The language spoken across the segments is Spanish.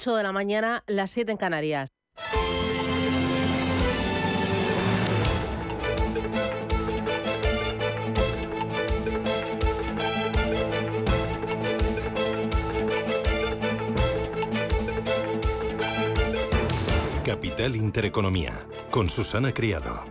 8 de la mañana, las 7 en Canarias. Capital Intereconomía, con Susana Criado.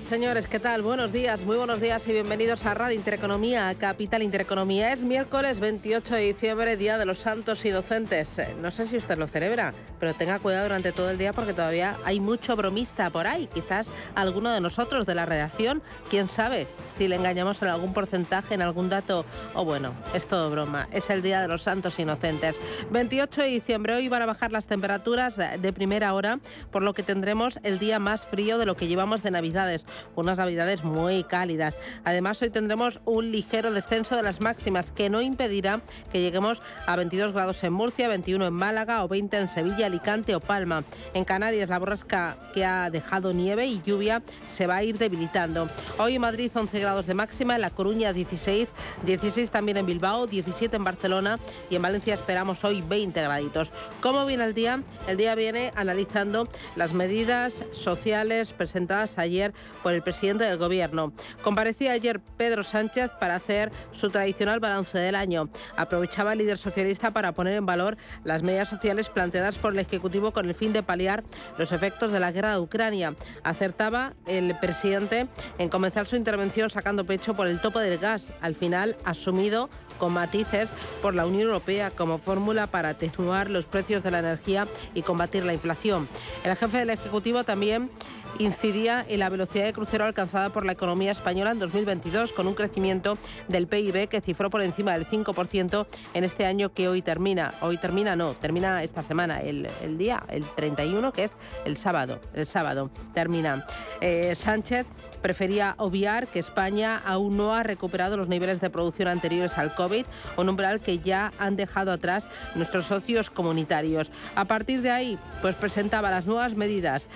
Señores, ¿qué tal? Buenos días, muy buenos días y bienvenidos a Radio Intereconomía, Capital Intereconomía. Es miércoles 28 de diciembre, Día de los Santos Inocentes. Eh, no sé si usted lo celebra, pero tenga cuidado durante todo el día porque todavía hay mucho bromista por ahí. Quizás alguno de nosotros de la redacción, quién sabe si le engañamos en algún porcentaje, en algún dato. O bueno, es todo broma. Es el Día de los Santos Inocentes. 28 de diciembre, hoy van a bajar las temperaturas de primera hora, por lo que tendremos el día más frío de lo que llevamos de Navidades unas navidades muy cálidas. Además, hoy tendremos un ligero descenso de las máximas que no impedirá que lleguemos a 22 grados en Murcia, 21 en Málaga o 20 en Sevilla, Alicante o Palma. En Canarias, la borrasca que ha dejado nieve y lluvia se va a ir debilitando. Hoy en Madrid 11 grados de máxima, en La Coruña 16, 16 también en Bilbao, 17 en Barcelona y en Valencia esperamos hoy 20 graditos. ¿Cómo viene el día? El día viene analizando las medidas sociales presentadas ayer por el presidente del Gobierno. Comparecía ayer Pedro Sánchez para hacer su tradicional balance del año. Aprovechaba el líder socialista para poner en valor las medidas sociales planteadas por el Ejecutivo con el fin de paliar los efectos de la guerra de Ucrania. Acertaba el presidente en comenzar su intervención sacando pecho por el tope del gas, al final asumido con matices por la Unión Europea como fórmula para atenuar los precios de la energía y combatir la inflación. El jefe del Ejecutivo también incidía en la velocidad de crucero alcanzada por la economía española en 2022, con un crecimiento del PIB que cifró por encima del 5% en este año que hoy termina. Hoy termina, no, termina esta semana, el, día, el 31, que es el sábado. El sábado termina. Eh, Sánchez prefería obviar que España aún no ha recuperado los niveles de producción anteriores al COVID, un umbral que ya han dejado atrás nuestros socios comunitarios. A partir de ahí, pues presentaba las nuevas medidas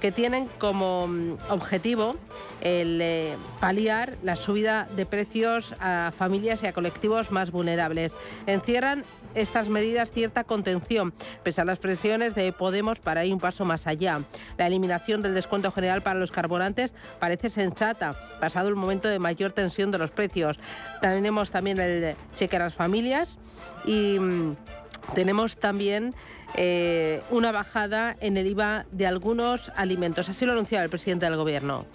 que tienen como mm, objetivo el eh, paliar la subida de precios a familias y a colectivos más vulnerables. Encierran estas medidas cierta contención, pese a las presiones de Podemos para ir un paso más allá. La eliminación del descuento general para los carburantes parece sensata, pasado el momento de mayor tensión de los precios. Tenemos también el cheque a las familias y mm, tenemos también eh, una bajada en el IVA de algunos alimentos. Así lo anunciaba el presidente del Gobierno.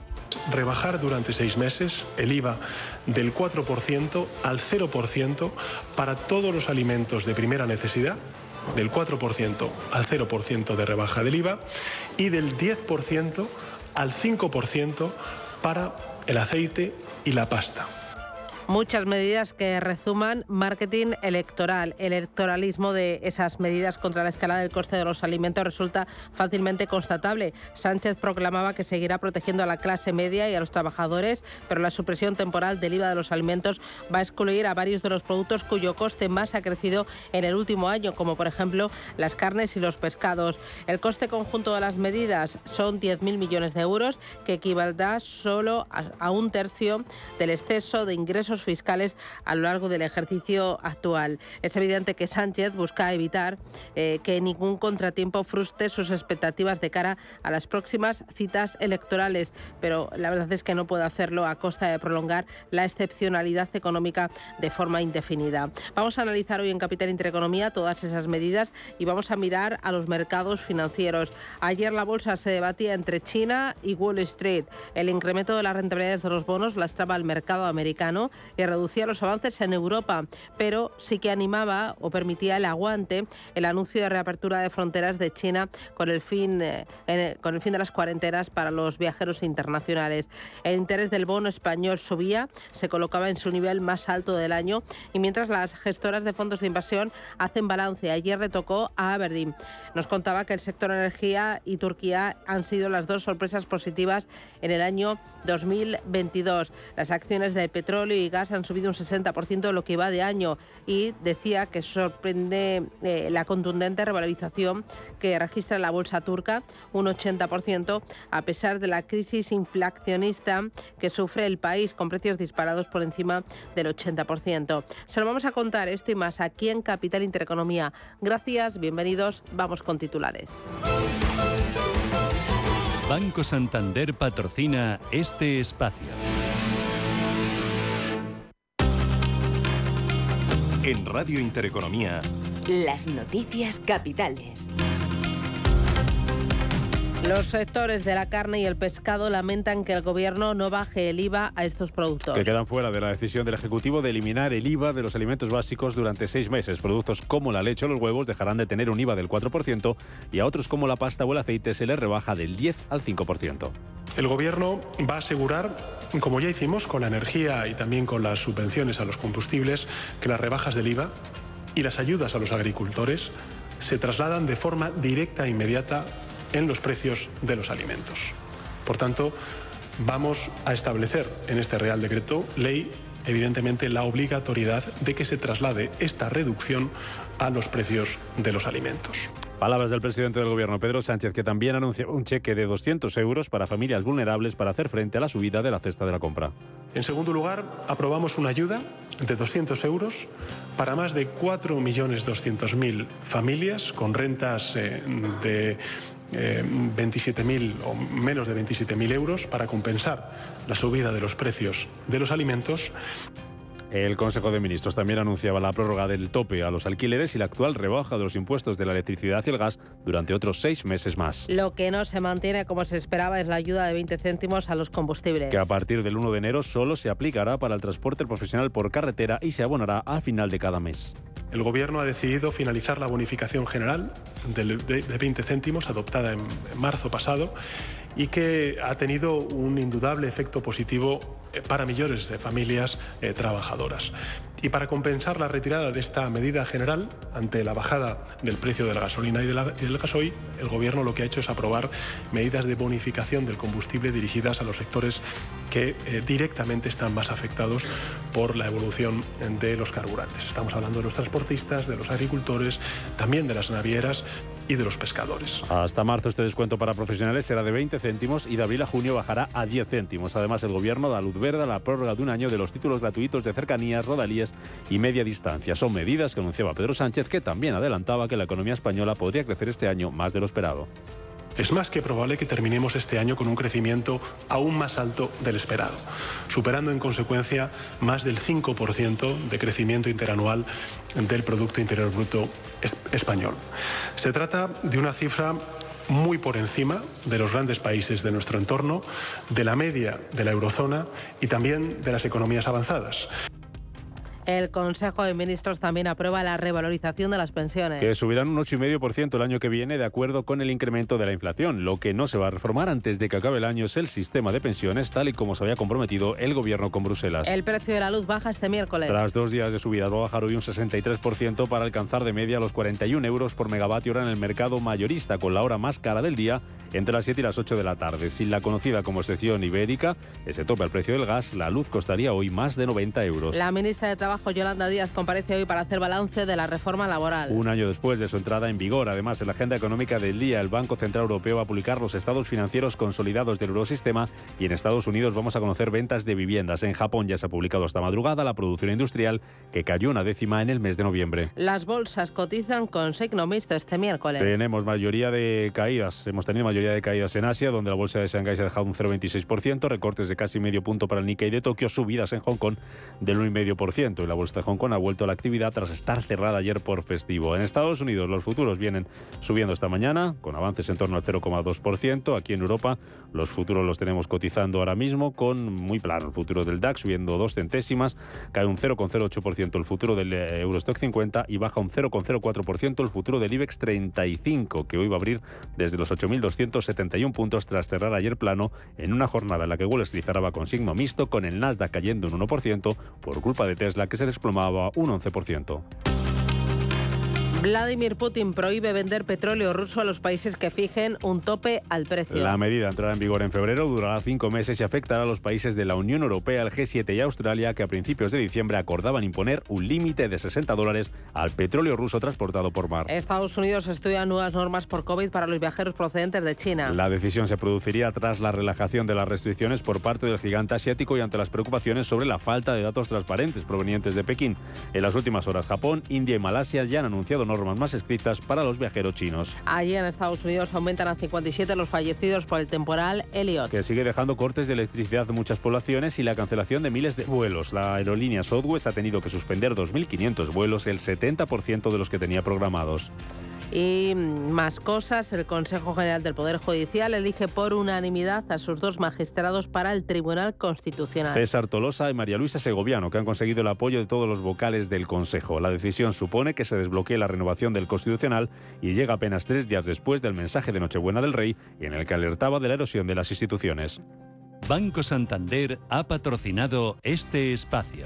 Rebajar durante seis meses el IVA del 4% al 0% para todos los alimentos de primera necesidad, del 4% al 0% de rebaja del IVA y del 10% al 5% para el aceite y la pasta. Muchas medidas que resuman marketing electoral. El electoralismo de esas medidas contra la escalada del coste de los alimentos resulta fácilmente constatable. Sánchez proclamaba que seguirá protegiendo a la clase media y a los trabajadores, pero la supresión temporal del IVA de los alimentos va a excluir a varios de los productos cuyo coste más ha crecido en el último año, como por ejemplo las carnes y los pescados. El coste conjunto de las medidas son 10.000 millones de euros, que equivaldrá solo a un tercio del exceso de ingresos fiscales a lo largo del ejercicio actual. Es evidente que Sánchez busca evitar eh, que ningún contratiempo frustre sus expectativas de cara a las próximas citas electorales, pero la verdad es que no puede hacerlo a costa de prolongar la excepcionalidad económica de forma indefinida. Vamos a analizar hoy en Capital Intereconomía todas esas medidas y vamos a mirar a los mercados financieros. Ayer la bolsa se debatía entre China y Wall Street. El incremento de las rentabilidades de los bonos lastraba al mercado americano y reducía los avances en Europa, pero sí que animaba o permitía el aguante el anuncio de reapertura de fronteras de China con el fin, eh, con el fin de las cuarentenas para los viajeros internacionales. El interés del bono español subía, se colocaba en su nivel más alto del año y mientras las gestoras de fondos de inversión hacen balance. Ayer retocó a Aberdeen. Nos contaba que el sector energía y Turquía han sido las dos sorpresas positivas en el año 2022. Las acciones de petróleo y gas han subido un 60% en lo que va de año y decía que sorprende eh, la contundente revalorización que registra la bolsa turca, un 80%, a pesar de la crisis inflacionista que sufre el país con precios disparados por encima del 80%. Se lo vamos a contar esto y más aquí en Capital Intereconomía. Gracias, bienvenidos, vamos con titulares. Banco Santander patrocina este espacio. En Radio Intereconomía. Las noticias capitales. Los sectores de la carne y el pescado lamentan que el gobierno no baje el IVA a estos productos. Que quedan fuera de la decisión del Ejecutivo de eliminar el IVA de los alimentos básicos durante seis meses. Productos como la leche o los huevos dejarán de tener un IVA del 4% y a otros como la pasta o el aceite se les rebaja del 10 al 5%. El gobierno va a asegurar, como ya hicimos con la energía y también con las subvenciones a los combustibles, que las rebajas del IVA y las ayudas a los agricultores se trasladan de forma directa e inmediata en los precios de los alimentos. Por tanto, vamos a establecer en este Real Decreto Ley, evidentemente, la obligatoriedad de que se traslade esta reducción a los precios de los alimentos. Palabras del presidente del Gobierno, Pedro Sánchez, que también anunció un cheque de 200 euros para familias vulnerables para hacer frente a la subida de la cesta de la compra. En segundo lugar, aprobamos una ayuda de 200 euros para más de 4.200.000 familias con rentas eh, de 27.000 eh, o menos de 27.000 euros para compensar la subida de los precios de los alimentos. El Consejo de Ministros también anunciaba la prórroga del tope a los alquileres y la actual rebaja de los impuestos de la electricidad y el gas durante otros seis meses más. Lo que no se mantiene como se esperaba es la ayuda de 20 céntimos a los combustibles. Que a partir del 1 de enero solo se aplicará para el transporte profesional por carretera y se abonará al final de cada mes. El Gobierno ha decidido finalizar la bonificación general de 20 céntimos adoptada en marzo pasado y que ha tenido un indudable efecto positivo para millones de familias eh, trabajadoras. Y para compensar la retirada de esta medida general ante la bajada del precio de la gasolina y, del gasoil, el Gobierno lo que ha hecho es aprobar medidas de bonificación del combustible dirigidas a los sectores que eh, directamente están más afectados por la evolución de los carburantes. Estamos hablando de los transportistas, de los agricultores, también de las navieras y de los pescadores. Hasta marzo este descuento para profesionales será de 20 céntimos y de abril a junio bajará a 10 céntimos. Además, el Gobierno da luz verde a la prórroga de un año de los títulos gratuitos de cercanías, rodalías y media distancia. Son medidas que anunciaba Pedro Sánchez, que también adelantaba que la economía española podría crecer este año más de lo esperado. Es más que probable que terminemos este año con un crecimiento aún más alto del esperado, superando en consecuencia más del 5% de crecimiento interanual del Producto Interior Bruto español. Se trata de una cifra muy por encima de los grandes países de nuestro entorno, de la media de la eurozona y también de las economías avanzadas. El Consejo de Ministros también aprueba la revalorización de las pensiones. Que subirán un 8,5% el año que viene de acuerdo con el incremento de la inflación. Lo que no se va a reformar antes de que acabe el año es el sistema de pensiones, tal y como se había comprometido el gobierno con Bruselas. El precio de la luz baja este miércoles. Tras dos días de subida, va a bajar hoy un 63% para alcanzar de media los 41 euros por megavatio hora en el mercado mayorista, con la hora más cara del día entre las 7 y las 8 de la tarde. Sin la conocida como sección ibérica, ese tope al precio del gas, la luz costaría hoy más de 90 euros. La ministra de Trabajo Yolanda Díaz comparece hoy para hacer balance de la reforma laboral. Un año después de su entrada en vigor, además, en la agenda económica del día, el Banco Central Europeo va a publicar los estados financieros consolidados del eurosistema y en Estados Unidos vamos a conocer ventas de viviendas. En Japón ya se ha publicado esta madrugada la producción industrial, que cayó una décima en el mes de noviembre. Las bolsas cotizan con signo mixto este miércoles. Tenemos mayoría de caídas. Hemos tenido mayoría de caídas en Asia, donde la bolsa de Shanghái se ha dejado un 0,26%, recortes de casi medio punto para el Nikkei de Tokio, subidas en Hong Kong del 1,5%. Y la bolsa de Hong Kong ha vuelto a la actividad tras estar cerrada ayer por festivo. En Estados Unidos los futuros vienen subiendo esta mañana, con avances en torno al 0,2%. Aquí en Europa los futuros los tenemos cotizando ahora mismo con muy plano. El futuro del DAX subiendo dos centésimas, cae un 0,08% el futuro del eh, Eurostock 50 y baja un 0,04% el futuro del IBEX 35, que hoy va a abrir desde los 8.271 puntos tras cerrar ayer plano en una jornada en la que Wall Street cerraba con signo mixto, con el Nasdaq cayendo un 1% por culpa de Tesla que se desplomaba un 11%. Vladimir Putin prohíbe vender petróleo ruso a los países que fijen un tope al precio. La medida entrará en vigor en febrero, durará cinco meses y afectará a los países de la Unión Europea, el G7 y Australia, que a principios de diciembre acordaban imponer un límite de 60 dólares al petróleo ruso transportado por mar. Estados Unidos estudia nuevas normas por COVID para los viajeros procedentes de China. La decisión se produciría tras la relajación de las restricciones por parte del gigante asiático y ante las preocupaciones sobre la falta de datos transparentes provenientes de Pekín. En las últimas horas, Japón, India y Malasia ya han anunciado normas más escritas para los viajeros chinos. Allí en Estados Unidos aumentan a 57 los fallecidos por el temporal Elliot. Que sigue dejando cortes de electricidad de muchas poblaciones y la cancelación de miles de vuelos. La aerolínea Southwest ha tenido que suspender 2.500 vuelos, el 70% de los que tenía programados. Y más cosas, el Consejo General del Poder Judicial elige por unanimidad a sus dos magistrados para el Tribunal Constitucional. César Tolosa y María Luisa Segoviano, que han conseguido el apoyo de todos los vocales del Consejo. La decisión supone que se desbloquee la renovación del Constitucional y llega apenas tres días después del mensaje de Nochebuena del Rey, en el que alertaba de la erosión de las instituciones. Banco Santander ha patrocinado este espacio.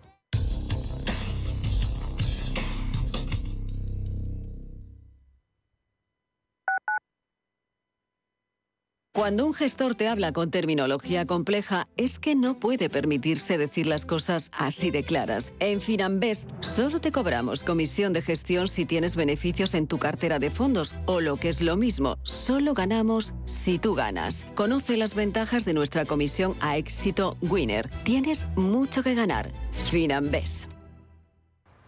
Cuando un gestor te habla con terminología compleja, es que no puede permitirse decir las cosas así de claras. En Finambés solo te cobramos comisión de gestión si tienes beneficios en tu cartera de fondos o lo que es lo mismo, solo ganamos si tú ganas. Conoce las ventajas de nuestra comisión a éxito Winner. Tienes mucho que ganar. Finambés.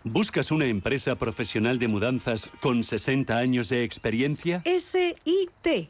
¿Buscas una empresa profesional de mudanzas con 60 años de experiencia? S-I-T.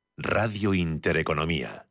Radio Intereconomía.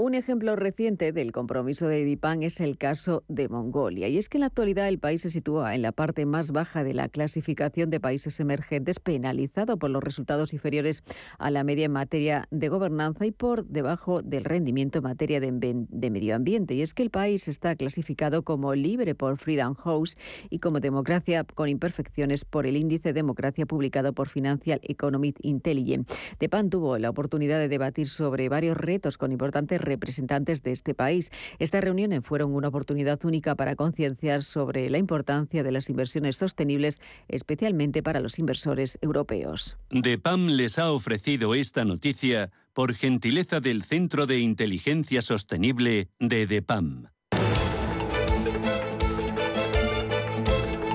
Un ejemplo reciente del compromiso de DIPAN es el caso de Mongolia. Y es que en la actualidad el país se sitúa en la parte más baja de la clasificación de países emergentes, penalizado por los resultados inferiores a la media en materia de gobernanza y por debajo del rendimiento en materia de, de medio ambiente. Y es que el país está clasificado como libre por Freedom House y como democracia con imperfecciones por el índice Democracia publicado por Financial Economic Intelligence. DEPAN tuvo la oportunidad de debatir sobre varios retos con importantes representantes de este país. Estas reuniones fueron una oportunidad única para concienciar sobre la importancia de las inversiones sostenibles, especialmente para los inversores europeos. DEPAM les ha ofrecido esta noticia por gentileza del Centro de Inteligencia Sostenible de DEPAM.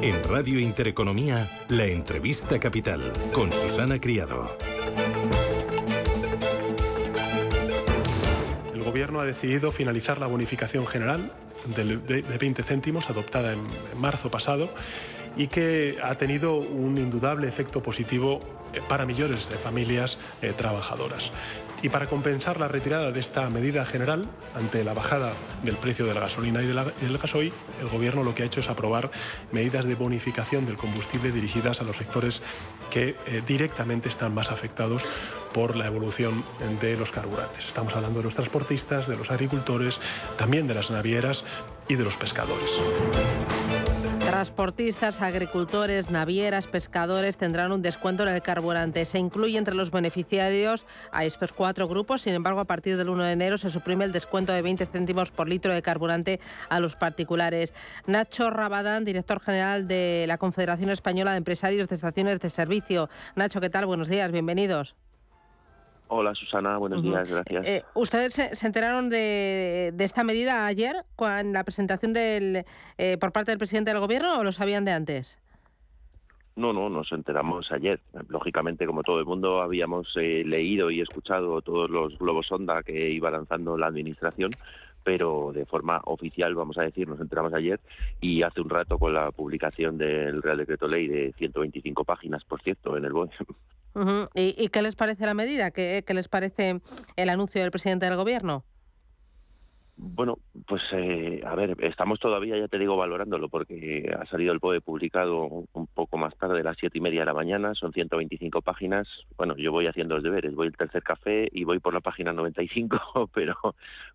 En Radio Intereconomía, la entrevista capital con Susana Criado. Gobierno ha decidido finalizar la bonificación general de, 20 céntimos adoptada en, marzo pasado y que ha tenido un indudable efecto positivo eh, para millones de familias eh, trabajadoras. Y para compensar la retirada de esta medida general ante la bajada del precio de la gasolina y, del gasoil, el Gobierno lo que ha hecho es aprobar medidas de bonificación del combustible dirigidas a los sectores que eh, directamente están más afectados por la evolución de los carburantes. Estamos hablando de los transportistas, de los agricultores, también de las navieras y de los pescadores. Transportistas, agricultores, navieras, pescadores tendrán un descuento en el carburante. Se incluye entre los beneficiarios a estos cuatro grupos. Sin embargo, a partir del 1 de enero se suprime el descuento de 20 céntimos por litro de carburante a los particulares. Nacho Rabadán, director general de la Confederación Española de Empresarios de Estaciones de Servicio. Nacho, ¿qué tal? Buenos días, bienvenidos. Hola Susana, buenos días, gracias. Eh, ¿Ustedes se, enteraron de, esta medida ayer con la presentación del, eh, por parte del presidente del gobierno o lo sabían de antes? No, no, nos enteramos ayer. Lógicamente, como todo el mundo, habíamos eh, leído y escuchado todos los globos sonda que iba lanzando la administración, pero de forma oficial, vamos a decir, nos enteramos ayer y hace un rato con la publicación del Real Decreto Ley de 125 páginas, por cierto, en el BOE. ¿Y, qué les parece la medida? ¿Qué, les parece el anuncio del presidente del gobierno? Bueno, pues eh, a ver, estamos todavía, ya te digo, valorándolo porque ha salido el POE publicado un poco más tarde, a las siete y media de la mañana, son 125 páginas. Bueno, yo voy haciendo los deberes, voy al tercer café y voy por la página 95, pero,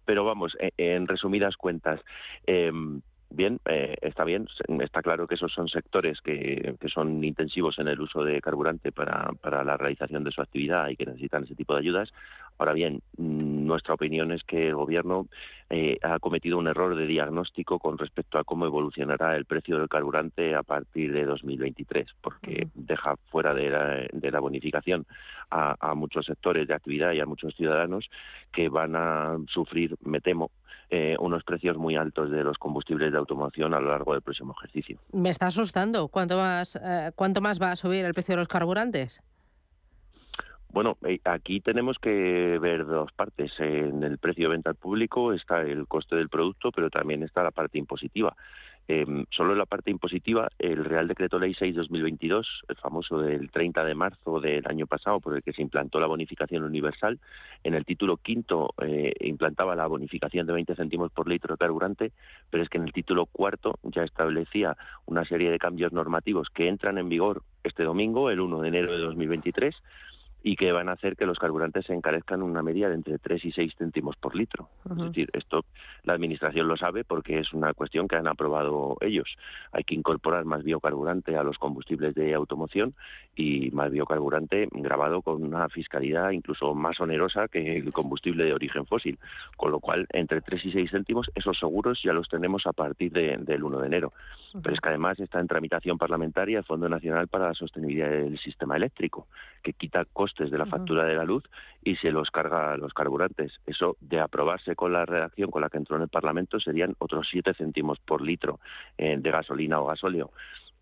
pero vamos, e, en, resumidas cuentas, eh, bien, eh, está bien, está claro que esos son sectores que, que, son intensivos en el uso de carburante para, para la realización de su actividad y que necesitan ese tipo de ayudas. Ahora bien, mm, nuestra opinión es que el Gobierno eh, ha cometido un error de diagnóstico con respecto a cómo evolucionará el precio del carburante a partir de 2023, porque deja fuera de la, de la bonificación a, a muchos sectores de actividad y a muchos ciudadanos que van a sufrir, me temo, eh, unos precios muy altos de los combustibles de automoción a lo largo del próximo ejercicio. Me está asustando. ¿Cuánto más, eh, cuánto más va a subir el precio de los carburantes? Bueno, eh, aquí tenemos que ver dos partes. En el precio de venta al público está el coste del producto, pero también está la parte impositiva. Eh, solo en la parte impositiva, el Real Decreto Ley 6-2022, el famoso del 30 de marzo del año pasado, por el que se implantó la bonificación universal, en el título quinto eh, implantaba la bonificación de 20 céntimos por litro de carburante, pero es que en el título cuarto ya establecía una serie de cambios normativos que entran en vigor este domingo, el 1 de enero de 2023, y que van a hacer que los carburantes se encarezcan una media de entre 3 y 6 céntimos por litro. Es decir, esto la Administración lo sabe porque es una cuestión que han aprobado ellos. Hay que incorporar más biocarburante a los combustibles de automoción y más biocarburante grabado con una fiscalidad incluso más onerosa que el combustible de origen fósil. Con lo cual, entre 3 y 6 céntimos, esos seguros ya los tenemos a partir del 1 de enero. Pero es que además está en tramitación parlamentaria el Fondo Nacional para la Sostenibilidad del Sistema Eléctrico, que quita costes de la factura de la luz y se los carga a los carburantes. Eso, de aprobarse con la redacción con la que entró en el Parlamento, serían otros 7 céntimos por litro eh, de gasolina o gasóleo.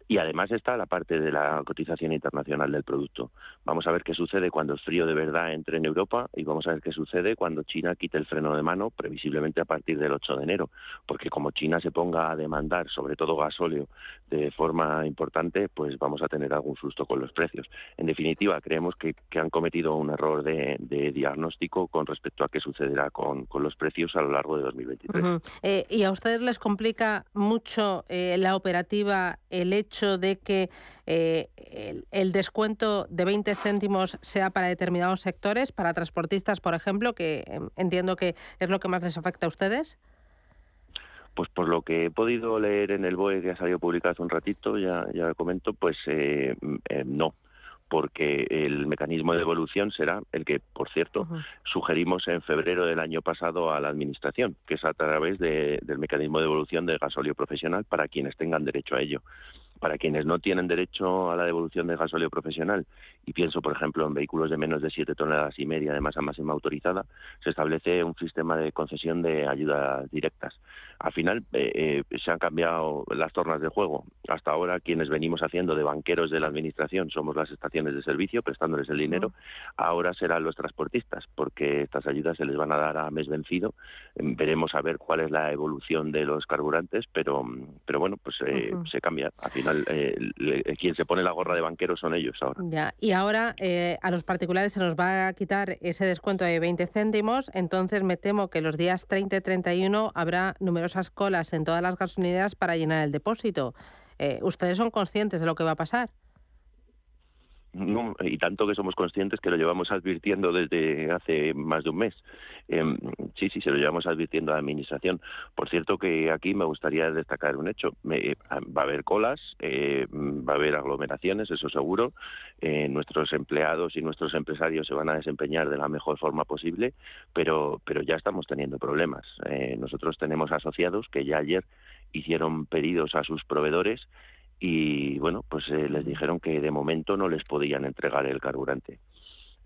Y además está la parte de la cotización internacional del producto. Vamos a ver qué sucede cuando el frío de verdad entre en Europa y vamos a ver qué sucede cuando China quite el freno de mano, previsiblemente a partir del 8 de enero. Porque como China se ponga a demandar, sobre todo gasóleo, de forma importante, pues vamos a tener algún susto con los precios. En definitiva, creemos que, han cometido un error de, diagnóstico con respecto a qué sucederá con, los precios a lo largo de 2023. Eh, ¿Y a ustedes les complica mucho eh, la operativa el hecho de que eh, el, descuento de 20 céntimos sea para determinados sectores, para transportistas, por ejemplo, que em, entiendo que es lo que más les afecta a ustedes? Pues por lo que he podido leer en el BOE que ha salido publicado hace un ratito, ya, ya comento, pues eh, eh, no porque el mecanismo de devolución será el que, por cierto, sugerimos en febrero del año pasado a la Administración, que es a través del mecanismo de devolución de gasóleo profesional para quienes tengan derecho a ello para quienes no tienen derecho a la devolución de gasóleo profesional y pienso, por ejemplo, en vehículos de menos de 7 toneladas y media de masa máxima autorizada, se establece un sistema de concesión de ayudas directas. Al final eh, eh, se han cambiado las tornas de juego. Hasta ahora quienes venimos haciendo de banqueros de la administración somos las estaciones de servicio prestándoles el dinero. Ahora serán los transportistas porque estas ayudas se les van a dar a mes vencido. Em, veremos a ver cuál es la evolución de los carburantes, pero pero bueno, pues eh, se cambia. Al final quien se pone la gorra de banquero son ellos ahora. Ya. Y ahora a los particulares se nos va a quitar ese descuento de 20 céntimos, entonces me temo que los días 30 y 31 habrá números numerosas colas en todas las gasolineras para llenar el depósito. Eh, ¿Ustedes son conscientes de lo que va a pasar? No, y tanto que somos conscientes que lo llevamos advirtiendo desde hace más de un mes. Em, sí, sí, se lo llevamos advirtiendo a la Administración. Por cierto que aquí me gustaría destacar un hecho. va a haber colas, eh, va a haber aglomeraciones, eso seguro. Eh, nuestros empleados y nuestros empresarios se van a desempeñar de la mejor forma posible, pero, pero ya estamos teniendo problemas. Eh, nosotros tenemos asociados que ya ayer hicieron pedidos a sus proveedores y bueno, pues eh, les dijeron que de momento no les podían entregar el carburante.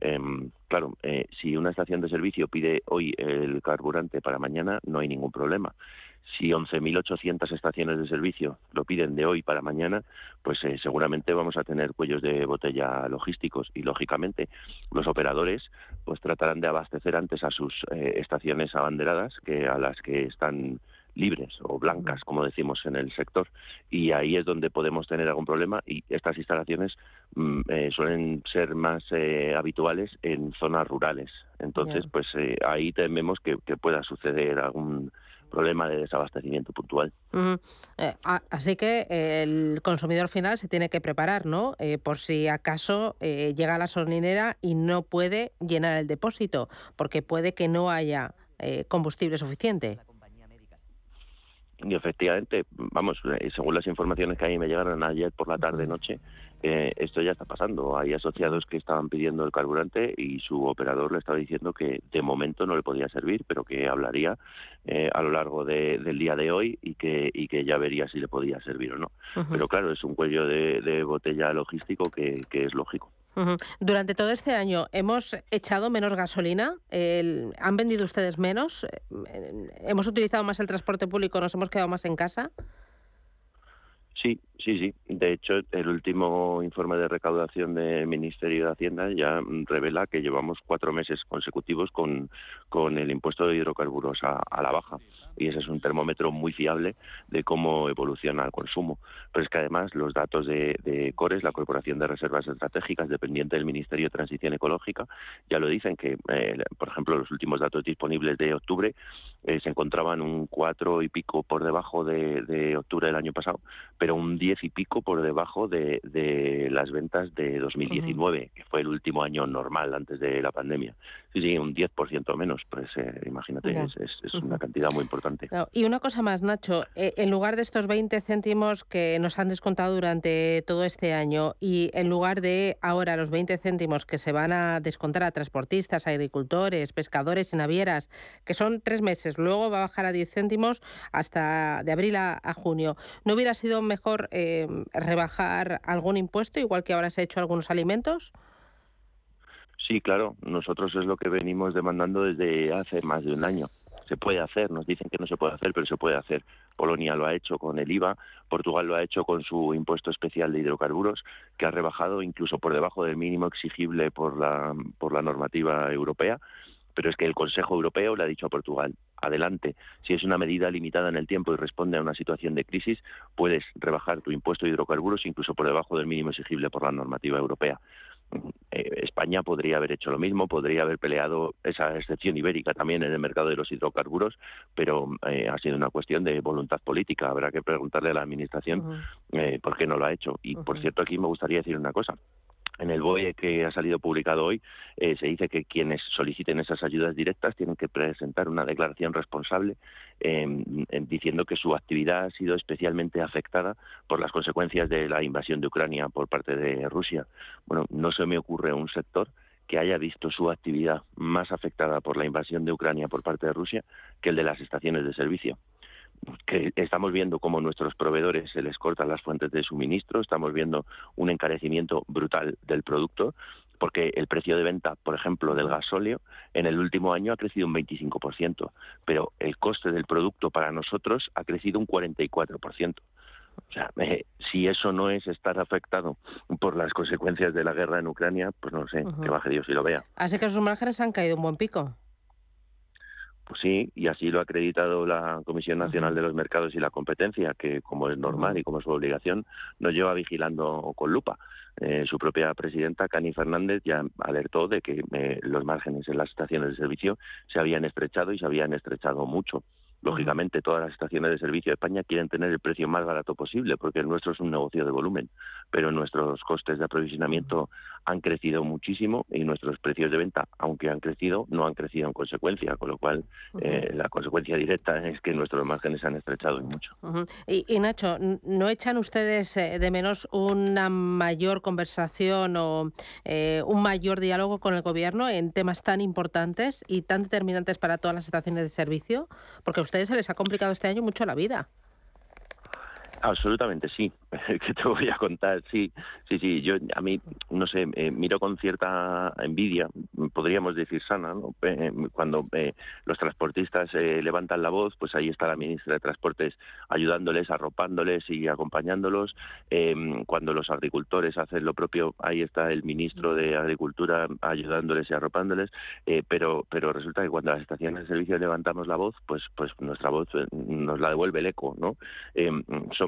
Em, claro, eh, si una estación de servicio pide hoy el carburante para mañana, no hay ningún problema. Si 11.800 estaciones de servicio lo piden de hoy para mañana, pues eh, seguramente vamos a tener cuellos de botella logísticos y, lógicamente, los operadores pues tratarán de abastecer antes a sus estaciones abanderadas que a las que están libres o blancas, como decimos en el sector, y ahí es donde podemos tener algún problema y estas instalaciones mm, eh, suelen ser más eh, habituales en zonas rurales. Entonces, pues eh, ahí tememos que, pueda suceder algún problema de desabastecimiento puntual. así que el consumidor final se tiene que preparar, ¿no? por si acaso llega a la solinera y no puede llenar el depósito, porque puede que no haya combustible suficiente. Y efectivamente, vamos, eh, según las informaciones que a mí me llegaron ayer por la tarde-noche, eh, esto ya está pasando. Hay asociados que estaban pidiendo el carburante y su operador le estaba diciendo que de momento no le podía servir, pero que hablaría eh, a lo largo del día de hoy y que, y que ya vería si le podía servir o no. Pero claro, es un cuello de, botella logístico que es lógico. Durante todo este año, ¿hemos echado menos gasolina? ¿Han vendido ustedes menos? ¿Hemos utilizado más el transporte público? ¿Nos hemos quedado más en casa? Sí, sí, sí. De hecho, el último informe de recaudación del Ministerio de Hacienda ya revela que llevamos cuatro meses consecutivos con, con el impuesto de hidrocarburos a la baja y ese es un termómetro muy fiable de cómo evoluciona el consumo. Pero es que además los datos de, CORES, la Corporación de Reservas Estratégicas, dependiente del Ministerio de Transición Ecológica, ya lo dicen que, eh, por ejemplo, los últimos datos disponibles de octubre eh, se encontraban un 4 y pico por debajo de, octubre del año pasado, pero un 10 y pico por debajo de, las ventas de 2019, que fue el último año normal antes de la pandemia. Sí, sí, un 10% menos, pues eh, imagínate, es, una cantidad muy importante. Y una cosa más, Nacho, eh, en lugar de estos 20 céntimos que nos han descontado durante todo este año y en lugar de ahora los 20 céntimos que se van a descontar a transportistas, agricultores, pescadores y navieras, que son tres meses, luego va a bajar a 10 céntimos hasta de abril a, junio, ¿no hubiera sido mejor eh, rebajar algún impuesto, igual que ahora se ha hecho algunos alimentos? Sí, claro, nosotros es lo que venimos demandando desde hace más de un año. Se puede hacer, nos dicen que no se puede hacer, pero se puede hacer. Polonia lo ha hecho con el IVA, Portugal lo ha hecho con su impuesto especial de hidrocarburos, que ha rebajado incluso por debajo del mínimo exigible por la, por la normativa europea. Pero es que el Consejo Europeo le ha dicho a Portugal, adelante, si es una medida limitada en el tiempo y responde a una situación de crisis, puedes rebajar tu impuesto de hidrocarburos incluso por debajo del mínimo exigible por la normativa europea. Eh, España podría haber hecho lo mismo, podría haber peleado esa excepción ibérica también en el mercado de los hidrocarburos, pero eh, ha sido una cuestión de voluntad política. Habrá que preguntarle a la Administración eh, por qué no lo ha hecho. Y, por cierto, aquí me gustaría decir una cosa. En el BOE que ha salido publicado hoy eh, se dice que quienes soliciten esas ayudas directas tienen que presentar una declaración responsable em, diciendo que su actividad ha sido especialmente afectada por las consecuencias de la invasión de Ucrania por parte de Rusia. Bueno, no se me ocurre un sector que haya visto su actividad más afectada por la invasión de Ucrania por parte de Rusia que el de las estaciones de servicio que estamos viendo cómo nuestros proveedores se les cortan las fuentes de suministro, estamos viendo un encarecimiento brutal del producto, porque el precio de venta, por ejemplo, del gasóleo en el último año ha crecido un 25%, pero el coste del producto para nosotros ha crecido un 44%. O sea, eh, si eso no es estar afectado por las consecuencias de la guerra en Ucrania, pues no sé, que baje Dios y lo vea. Así que sus márgenes han caído un buen pico. Pues sí, y así lo ha acreditado la Comisión Nacional de los Mercados y la Competencia, que como es normal y como es su obligación, nos lleva vigilando con lupa. Eh, su propia presidenta, Cani Fernández, ya alertó de que eh, los márgenes en las estaciones de servicio se habían estrechado y se habían estrechado mucho. Lógicamente, todas las estaciones de servicio de España quieren tener el precio más barato posible, porque el nuestro es un negocio de volumen, pero nuestros costes de aprovisionamiento han crecido muchísimo y nuestros precios de venta, aunque han crecido, no han crecido en consecuencia, con lo cual eh, la consecuencia directa es que nuestros márgenes se han estrechado y mucho. y, Nacho, ¿no echan ustedes eh, de menos una mayor conversación o eh, un mayor diálogo con el gobierno en temas tan importantes y tan determinantes para todas las estaciones de servicio? Porque ustedes se les ha complicado este año mucho la vida. Absolutamente sí. que te voy a contar? Sí, sí, sí. Yo a mí no sé, eh, miro con cierta envidia, podríamos decir sana, ¿no? Eh, cuando eh, los transportistas levantan la voz, pues ahí está la ministra de Transportes ayudándoles, arropándoles y acompañándolos. cuando los agricultores hacen lo propio, ahí está el ministro de Agricultura ayudándoles y arropándoles. pero, pero resulta que cuando las estaciones de servicio levantamos la voz, pues, pues nuestra voz nos la devuelve el eco, ¿no?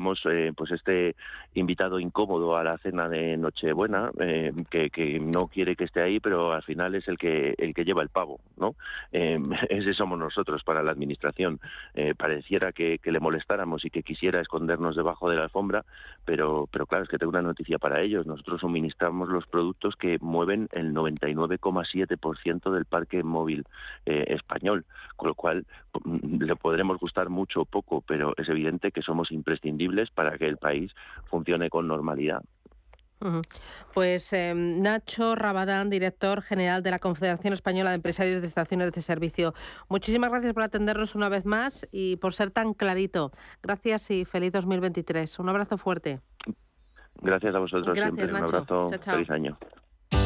Somos pues este invitado incómodo a la cena de Nochebuena, eh, que, que, no quiere que esté ahí, pero al final es el que el que lleva el pavo, ¿no? Eh, ese somos nosotros para la administración. Eh, pareciera que, le molestáramos y que quisiera escondernos debajo de la alfombra, pero pero claro es que tengo una noticia para ellos. Nosotros suministramos los productos que mueven el 99,7% del parque móvil español, con lo cual mm, le podremos gustar mucho o poco, pero es evidente que somos imprescindibles para que el país funcione con normalidad. Pues em, Nacho Rabadán, director general de la Confederación Española de Empresarios de Estaciones de Servicio. Muchísimas gracias por atendernos una vez más y por ser tan clarito. Gracias y feliz 2023. Un abrazo fuerte. Gracias a vosotros siempre. Un abrazo. Feliz año.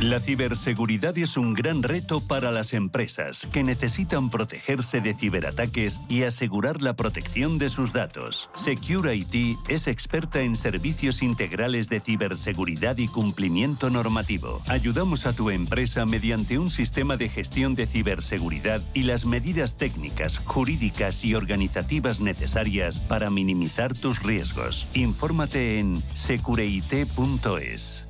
La ciberseguridad es un gran reto para las empresas que necesitan protegerse de ciberataques y asegurar la protección de sus datos. Secure IT es experta en servicios integrales de ciberseguridad y cumplimiento normativo. Ayudamos a tu empresa mediante un sistema de gestión de ciberseguridad y las medidas técnicas, jurídicas y organizativas necesarias para minimizar tus riesgos. Infórmate en secureit.es.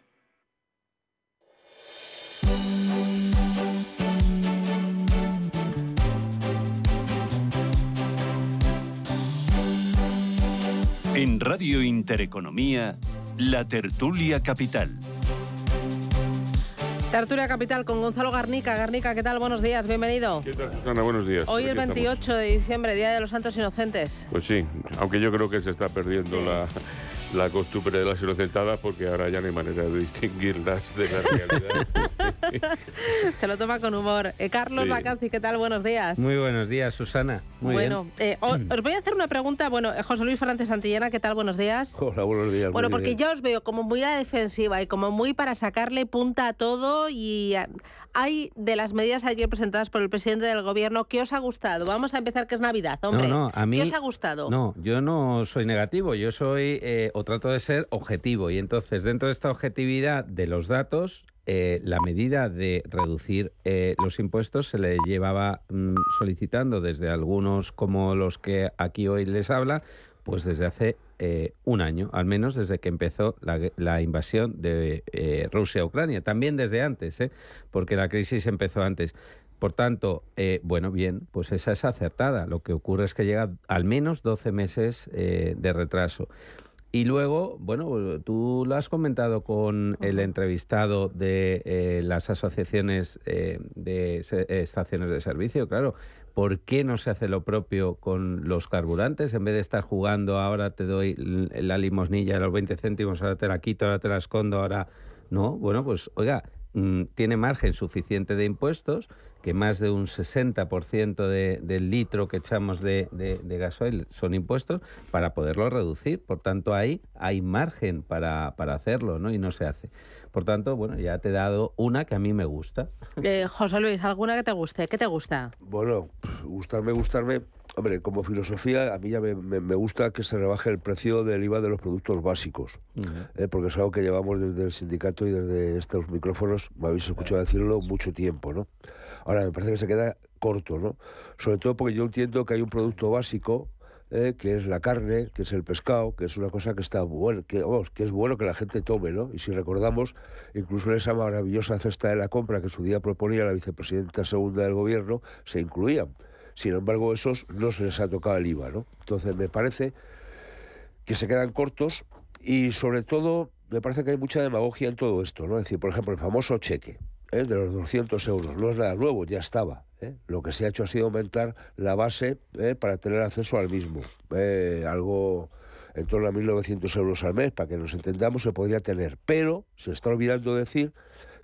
En Radio Intereconomía, la tertulia capital. Tertulia Capital con Gonzalo Garnica. Garnica, ¿qué tal? Buenos días, bienvenido. ¿Qué tal, Susana? Buenos días. Hoy es 28 de diciembre, Día de los Santos Inocentes. Pues sí, aunque yo creo que se está perdiendo la, la costumbre de las inocentadas porque ahora ya no hay manera de distinguirlas de la realidad. Se lo toma con humor. Eh, Carlos Sí. Lacanci, ¿qué tal? Buenos días. Muy buenos días, Susana. Muy bueno, bien. eh, os voy a hacer una pregunta. Bueno, eh, José Luis Fernández Santillana, ¿qué tal? Buenos días. Hola, buenos días. Bueno, porque bien. ya os veo como muy a la defensiva y como muy para sacarle punta a todo y eh, hay de las medidas ayer presentadas por el presidente del gobierno que os ha gustado. Vamos a empezar que es Navidad, hombre. No, no, a mí, ¿Qué os ha gustado? No, yo no soy negativo, yo soy eh, o trato de ser objetivo. Y entonces, dentro de esta objetividad de los datos, eh, la medida de reducir eh, los impuestos se le llevaba mm, solicitando desde algunos como los que aquí hoy les habla, pues desde hace eh, un año, al menos desde que empezó la, invasión de eh, Rusia a Ucrania. También desde antes, ¿eh? porque la crisis empezó antes. Por tanto, eh, bueno, bien, pues esa es acertada. Lo que ocurre es que llega al menos 12 meses de retraso. Y luego, bueno, tú lo has comentado con el entrevistado de eh, las asociaciones eh, de estaciones de servicio, claro. ¿Por qué no se hace lo propio con los carburantes? En vez de estar jugando, ahora te doy la limosnilla de los 20 céntimos, ahora te la quito, ahora te la escondo, ahora... No, bueno, pues oiga, mm, tiene margen suficiente de impuestos, que más de un 60% de, del litro que echamos de, de, de gasoil son impuestos, para poderlo reducir. Por tanto, ahí hay margen para, para hacerlo, ¿no? Y no se hace. Por tanto, bueno, ya te he dado una que a mí me gusta. Eh, José Luis, ¿alguna que te guste? ¿Qué te gusta? Bueno, gustarme, gustarme. Hombre, como filosofía, a mí ya me, me- me gusta que se rebaje el precio del IVA de los productos básicos, ¿eh? porque es algo que llevamos desde el sindicato y desde estos micrófonos, me habéis escuchado decirlo mucho tiempo, ¿no? Ahora, me parece que se queda corto, ¿no? Sobre todo porque yo entiendo que hay un producto básico, ¿eh? que es la carne, que es el pescado, que es una cosa que está bueno, que, es bueno que la gente tome, ¿no? Y si recordamos, incluso en esa maravillosa cesta de la compra que su día proponía la vicepresidenta segunda del gobierno, se incluían. Sin embargo, esos no se les ha tocado el IVA, ¿no? Entonces, me parece que se quedan cortos y, sobre todo, me parece que hay mucha demagogia en todo esto, ¿no? Es decir, por ejemplo, el famoso cheque ¿eh? de los 200 euros, no es nada nuevo, ya estaba. ¿eh? Lo que se ha hecho ha sido aumentar la base ¿eh? para tener acceso al mismo. Algo en torno a 1.900 euros al mes, para que nos entendamos, se podría tener. Pero se está olvidando decir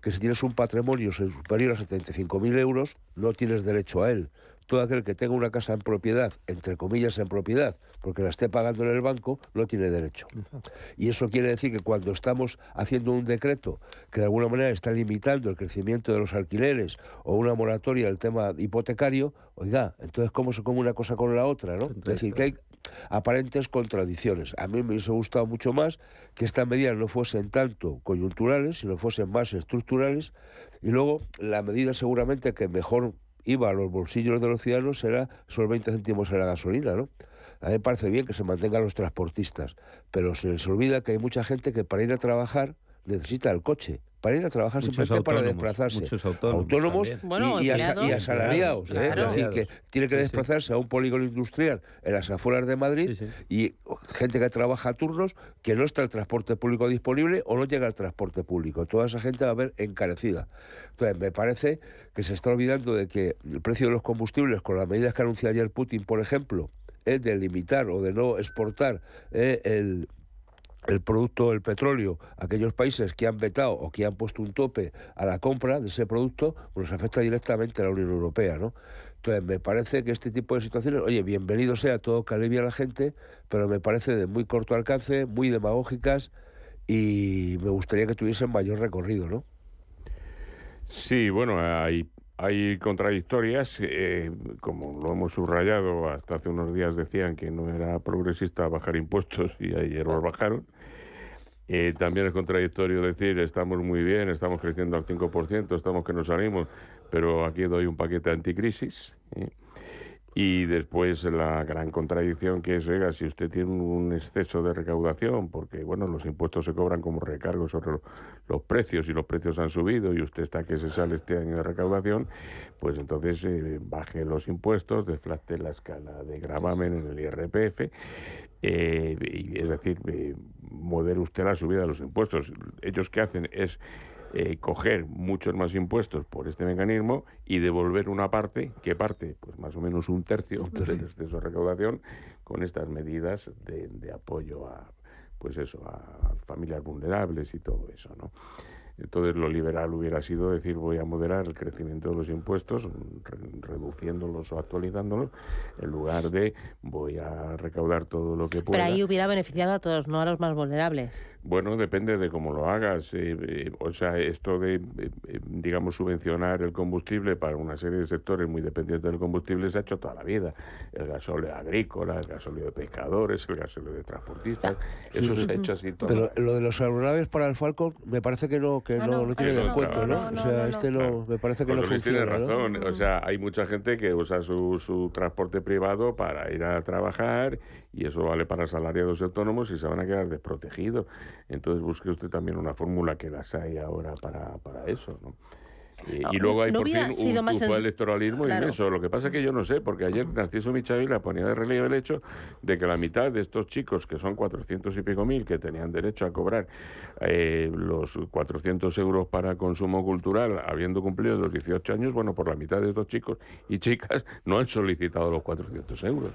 que si tienes un patrimonio superior a 75.000 euros, no tienes derecho a él. Todo aquel que tenga una casa en propiedad, entre comillas en propiedad, porque la esté pagando en el banco, no tiene derecho. Y eso quiere decir que cuando estamos haciendo un decreto que de alguna manera está limitando el crecimiento de los alquileres o una moratoria del tema hipotecario, oiga, entonces ¿cómo se come una cosa con la otra? ¿no? Es decir, que hay aparentes contradicciones. A mí me hubiese gustado mucho más que estas medidas no fuesen tanto coyunturales, sino fuesen más estructurales. Y luego la medida seguramente que mejor iba a los bolsillos de los ciudadanos será esos 20 céntimos en la gasolina, ¿no? A mí me parece bien que se mantengan los transportistas, pero se les olvida que hay mucha gente que para ir a trabajar necesita el coche. Para ir a trabajar Muchos simplemente para desplazarse. muchos autónomos y- asalariados. ¿eh? Claro. Es decir, que tiene que Sí, sí. desplazarse a un polígono industrial en las afueras de Madrid y gente que trabaja a turnos que no está el transporte público disponible o no llega el transporte público. Toda esa gente va a ver encarecida. Entonces, me parece que se está olvidando de que el precio de los combustibles, con las medidas que anunció ayer Putin, por ejemplo, es de limitar o de no exportar eh, el, el producto, el petróleo, aquellos países que han vetado o que han puesto un tope a la compra de ese producto, pues afecta directamente a la Unión Europea, ¿no? Entonces, me parece que este tipo de situaciones, oye, bienvenido sea todo que alivia a la gente, pero me parece de muy corto alcance, muy demagógicas y me gustaría que tuviesen mayor recorrido, ¿no? Sí, bueno, hay, hay contradictorias, eh, como lo hemos subrayado, hasta hace unos días decían que no era progresista bajar impuestos y ayer los bajaron. Eh, también es contradictorio decir estamos muy bien, estamos creciendo al 5%, estamos que nos salimos, pero aquí doy un paquete anticrisis. ¿eh? Y después la gran contradicción que es, oiga, si usted tiene un exceso de recaudación, porque bueno, los impuestos se cobran como recargos sobre los precios y los precios han subido y usted está que se sale este año de recaudación, pues entonces eh, baje los impuestos, deflate la escala de gravamen en el IRPF, eh, es decir, eh, modere usted la subida de los impuestos. Ellos que hacen es eh, coger muchos más impuestos por este mecanismo y devolver una parte, ¿qué parte? Pues más o menos un tercio del exceso de recaudación con estas medidas de, de apoyo a, pues eso, a familias vulnerables y todo eso, ¿no? Entonces lo liberal hubiera sido decir voy a moderar el crecimiento de los impuestos, reduciéndolos o actualizándolos, en lugar de voy a recaudar todo lo que pueda. Pero ahí hubiera beneficiado a todos, no a los más vulnerables. Bueno, depende de cómo lo hagas. Eh, eh, o sea, esto de, eh, digamos, subvencionar el combustible para una serie de sectores muy dependientes del combustible se ha hecho toda la vida. El gasóleo agrícola, el gasóleo de pescadores, el gasóleo de transportistas, eso se ha hecho así todo. Pero lo de los aeronaves para el Falcon me parece que no, que ah, no, no, tiene en cuenta, ¿no? O sea, este no, me parece que no funciona. Tiene razón. O sea, hay mucha gente que usa su, su transporte privado para ir a trabajar y eso vale para asalariados autónomos y se van a quedar desprotegidos. Entonces busque usted también una fórmula que las hay ahora para, para eso, ¿no? Y, luego hay por fin un tufo electoralismo y eso. Lo que pasa es que yo no sé, porque ayer Narciso Michavila ponía de relieve el hecho de que la mitad de estos chicos, que son 400 y pico mil, que tenían derecho a cobrar eh, los 400 euros para consumo cultural, habiendo cumplido los 18 años, bueno, por la mitad de estos chicos y chicas no han solicitado los 400 euros.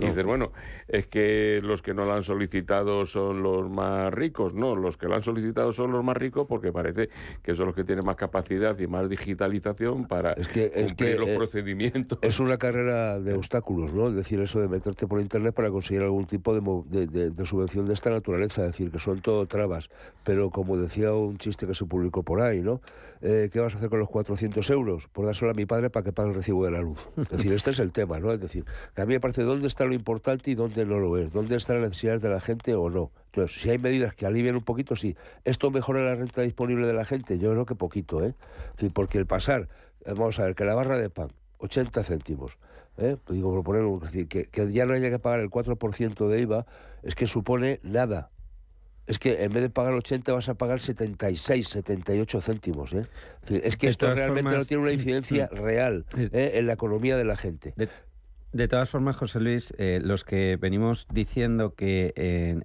Y dices, bueno, es que los que no lo han solicitado son los más ricos. No, los que lo han solicitado son los más ricos porque parece que son los que tienen más capacidad y más digitalización para es que, cumplir los eh, procedimientos. Es una carrera de obstáculos, ¿no? Es decir, eso de meterte por Internet para conseguir algún tipo de, de, subvención de esta naturaleza, es decir, que son todo trabas. Pero como decía un chiste que se publicó por ahí, ¿no? Eh, ¿Qué vas a hacer con los 400 euros? Por dárselo a mi padre para que pague el recibo de la luz. Es decir, este es el tema, ¿no? Es decir, que a mí me parece dónde está lo importante y dónde no lo es, dónde están las necesidades de la gente o no. Entonces, si hay medidas que alivien un poquito, sí. ¿Esto mejora la renta disponible de la gente? Yo creo que poquito, ¿eh? porque el pasar, eh, vamos a ver, que la barra de pan, 80 céntimos, ¿eh? Digo, decir, que, que ya no haya que pagar el 4% de IVA, es que supone nada. Es que en vez de pagar 80 vas a pagar 76, 78 céntimos. ¿eh? Es, que esto realmente no tiene una incidencia real ¿eh? en la economía de la gente. De todas formas, José Luis, eh, los que venimos diciendo que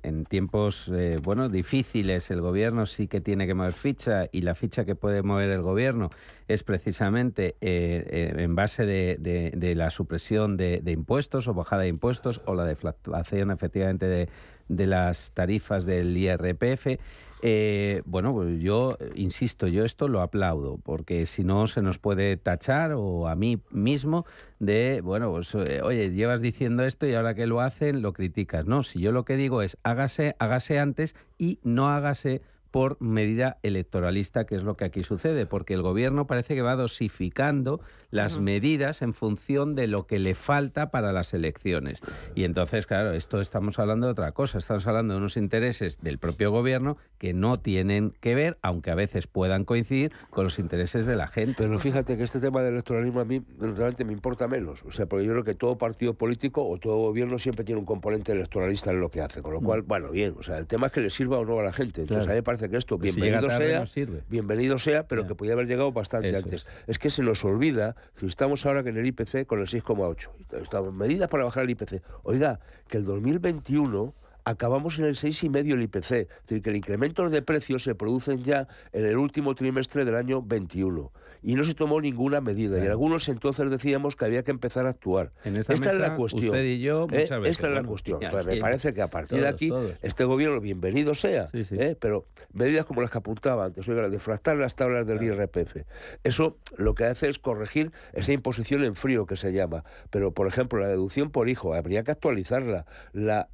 en, tiempos eh, bueno difíciles el gobierno sí que tiene que mover ficha y la ficha que puede mover el gobierno es precisamente eh, en base de, la supresión de, impuestos o bajada de impuestos o la deflación efectivamente de, de las tarifas del IRPF. Eh, bueno, pues yo insisto, yo esto lo aplaudo, porque si no se nos puede tachar, o a mí mismo, de, bueno, pues eh, oye, llevas diciendo esto y ahora que lo hacen lo criticas. No, si yo lo que digo es hágase, hágase antes y no hágase por medida electoralista, que es lo que aquí sucede, porque el gobierno parece que va dosificando las medidas en función de lo que le falta para las elecciones. Y entonces, claro, esto estamos hablando de otra cosa, estamos hablando de unos intereses del propio gobierno que no tienen que ver, aunque a veces puedan coincidir, con los intereses de la gente. Pero fíjate que este tema del electoralismo a mí realmente me importa menos, o sea, porque yo creo que todo partido político o todo gobierno siempre tiene un componente electoralista en lo que hace, con lo mm. cual, bueno, bien, o sea, el tema es que le sirva o no a la gente. Entonces a mí me parece que esto, bienvenido sea, bienvenido sea, pero que podía haber llegado bastante antes. Es. que se nos olvida, si estamos ahora que en el IPC con el 6,8, estamos medidas para bajar el IPC. Oiga, que el 2021 acabamos en el 6,5 el IPC. Es decir, que el incremento de precios se producen ya en el último trimestre del año 21 y no se tomó ninguna medida. Y algunos entonces decíamos que había que empezar a actuar. esta, es la cuestión. Usted y yo, ¿eh? Esta es la cuestión. me parece que a partir de aquí, este gobierno, bienvenido sea, ¿eh? pero medidas como las que apuntaba antes, oiga, defractar las tablas del IRPF. Eso lo que hace es corregir esa imposición en frío que se llama. Pero, por ejemplo, la deducción por hijo, habría que actualizarla. La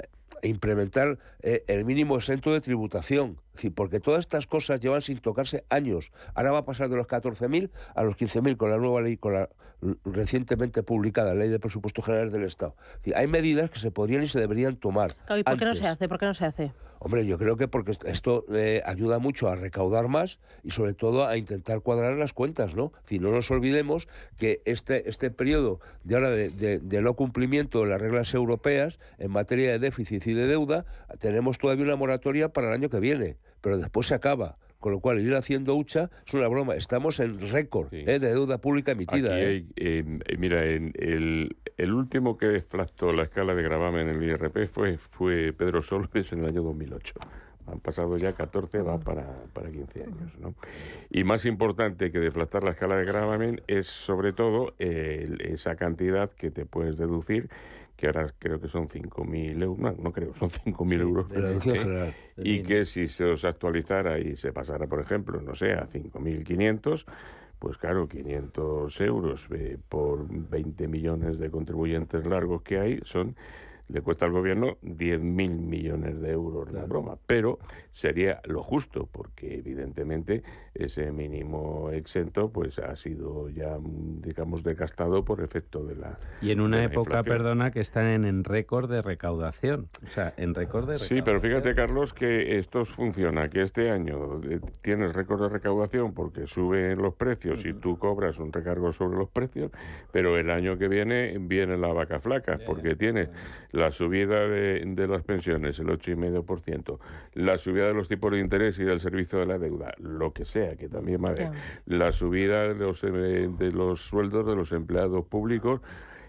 implementar eh, el mínimo exento de tributación. porque todas estas cosas llevan sin tocarse años. Ahora va a pasar de los 14.000 a los 15.000 con la nueva ley, con la recientemente publicada Ley de Presupuestos Generales del Estado. hay medidas que se podrían y se deberían tomar. ¿Y por qué no se hace? ¿Por qué no se hace? Hombre, yo creo que porque esto eh, ayuda mucho a recaudar más y sobre todo a intentar cuadrar las cuentas, ¿no? Si no nos olvidemos que este, este periodo de ahora de, de no cumplimiento de las reglas europeas en materia de déficit y de deuda, tenemos todavía una moratoria para el año que viene, pero después se acaba. Con lo cual, ir haciendo hucha es una broma. Estamos en récord ¿eh? de deuda pública emitida. Aquí ¿eh? eh, mira, en el, el, último que desplastó la escala de gravamen en el IRP fue, fue Pedro Solves en el año 2008. Han pasado ya 14, va para, para 15 años. ¿no? Y más importante que desflastar la escala de gravamen es sobre todo esa cantidad que te puedes deducir que ahora creo que son 5.000 euros, no, no creo, son 5.000 euros. general. Y que si se os actualizara y se pasara, por ejemplo, no sé, a 5.500, pues claro, 500 euros eh, por 20 millones de contribuyentes largos que hay son le cuesta al gobierno 10.000 millones de euros la broma, pero sería lo justo, porque evidentemente ese mínimo exento pues ha sido ya, digamos, desgastado por efecto de la Y en una época, perdona, que están en, récord de recaudación, o sea, en récord de recaudación. Sí, pero fíjate, Carlos, que esto funciona, que este año eh, tienes récord de recaudación porque suben los precios y tú cobras un recargo sobre los precios, pero el año que viene viene la vaca flaca, porque tienes la subida de, de las pensiones, el 8,5%, la subida de los tipos de interés y del servicio de la deuda, lo que sea, que también va a la subida de los, eh, de los sueldos de los empleados públicos,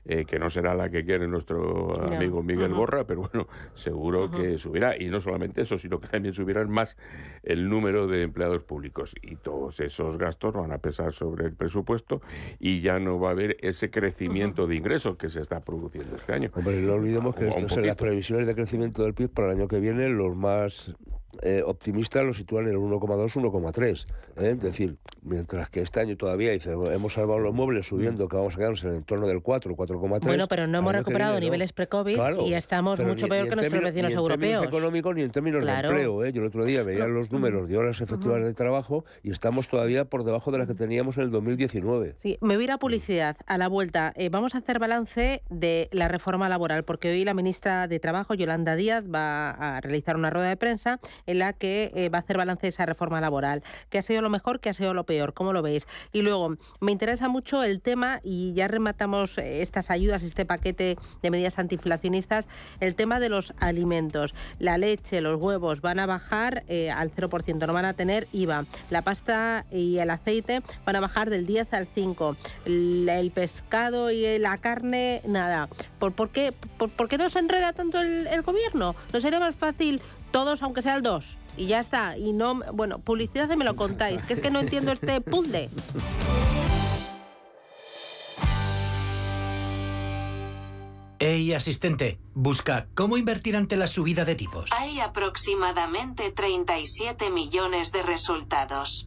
eh, que no será la que quiere nuestro amigo Miguel Borra, pero bueno, seguro que subirá. Y no solamente eso, sino que también subirán más el número de empleados públicos. Y todos esos gastos van a pesar sobre el presupuesto y ya no va a haber ese crecimiento de ingresos que se está produciendo este año. Hombre, no olvidemos que las previsiones de crecimiento del PIB para el año que viene, los más eh, optimistas lo sitúan en el 1,2, 1,3. ¿eh? Es decir, mientras que este año todavía dice, hemos salvado los muebles subiendo, que vamos a quedarnos en el entorno del 4, 4,3. Bueno, pero no hemos recuperado niveles pre-COVID y estamos mucho peor que nuestros vecinos ni europeos. En términos económicos ni en términos de empleo. ¿eh? Yo el otro día veía los números de horas efectivas de trabajo y estamos todavía por debajo de las que teníamos en el 2019. Sí, me voy a ir a publicidad. A la vuelta, eh, vamos a hacer balance de la reforma laboral, porque hoy la ministra de Trabajo, Yolanda Díaz, va a realizar una rueda de prensa en la que eh, va a hacer balance esa reforma laboral. ¿Qué ha sido lo mejor? ¿Qué ha sido lo peor? ¿Cómo lo veis? Y luego, me interesa mucho el tema, y ya rematamos eh, estas ayudas, este paquete de medidas antiinflacionistas, el tema de los alimentos. La leche, los huevos van a bajar eh, al 0%, no van a tener IVA. La pasta y el aceite van a bajar del 10 al 5. El, pescado y la carne, nada. ¿Por, por, qué, por, se enreda tanto el gobierno? ¿No sería más fácil todos, aunque sea el 2? Y ya está. Y no, bueno, publicidad se me lo contáis, que es que no entiendo este puzzle. Hey, asistente, busca cómo invertir ante la subida de tipos. Hay aproximadamente 37 millones de resultados.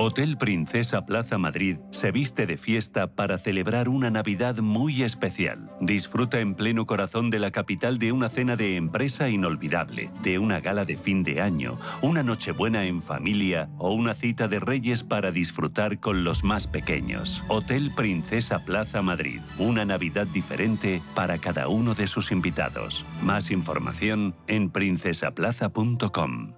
Hotel Princesa Plaza Madrid se viste de fiesta para celebrar una Navidad muy especial. Disfruta en pleno corazón de la capital de una cena de empresa inolvidable, de una gala de fin de año, una nochebuena en familia o una cita de reyes para disfrutar con los más pequeños. Hotel Princesa Plaza Madrid, una Navidad diferente para cada uno de sus invitados. Más información en princesaplaza.com.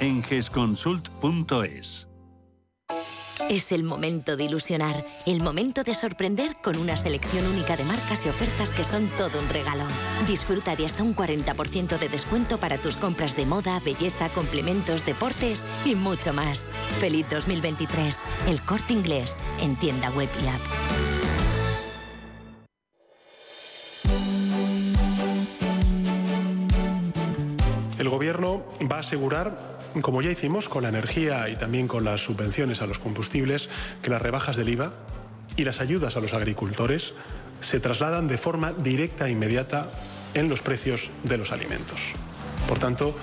en gesconsult.es. Es el momento de ilusionar, el momento de sorprender con una selección única de marcas y ofertas que son todo un regalo. Disfruta de hasta un 40% de descuento para tus compras de moda, belleza, complementos, deportes y mucho más. Feliz 2023. El corte inglés en tienda web y app. El Gobierno va a asegurar, como ya hicimos con la energía y también con las subvenciones a los combustibles, que las rebajas del IVA y las ayudas a los agricultores se trasladan de forma directa e inmediata en los precios de los alimentos. Por tanto,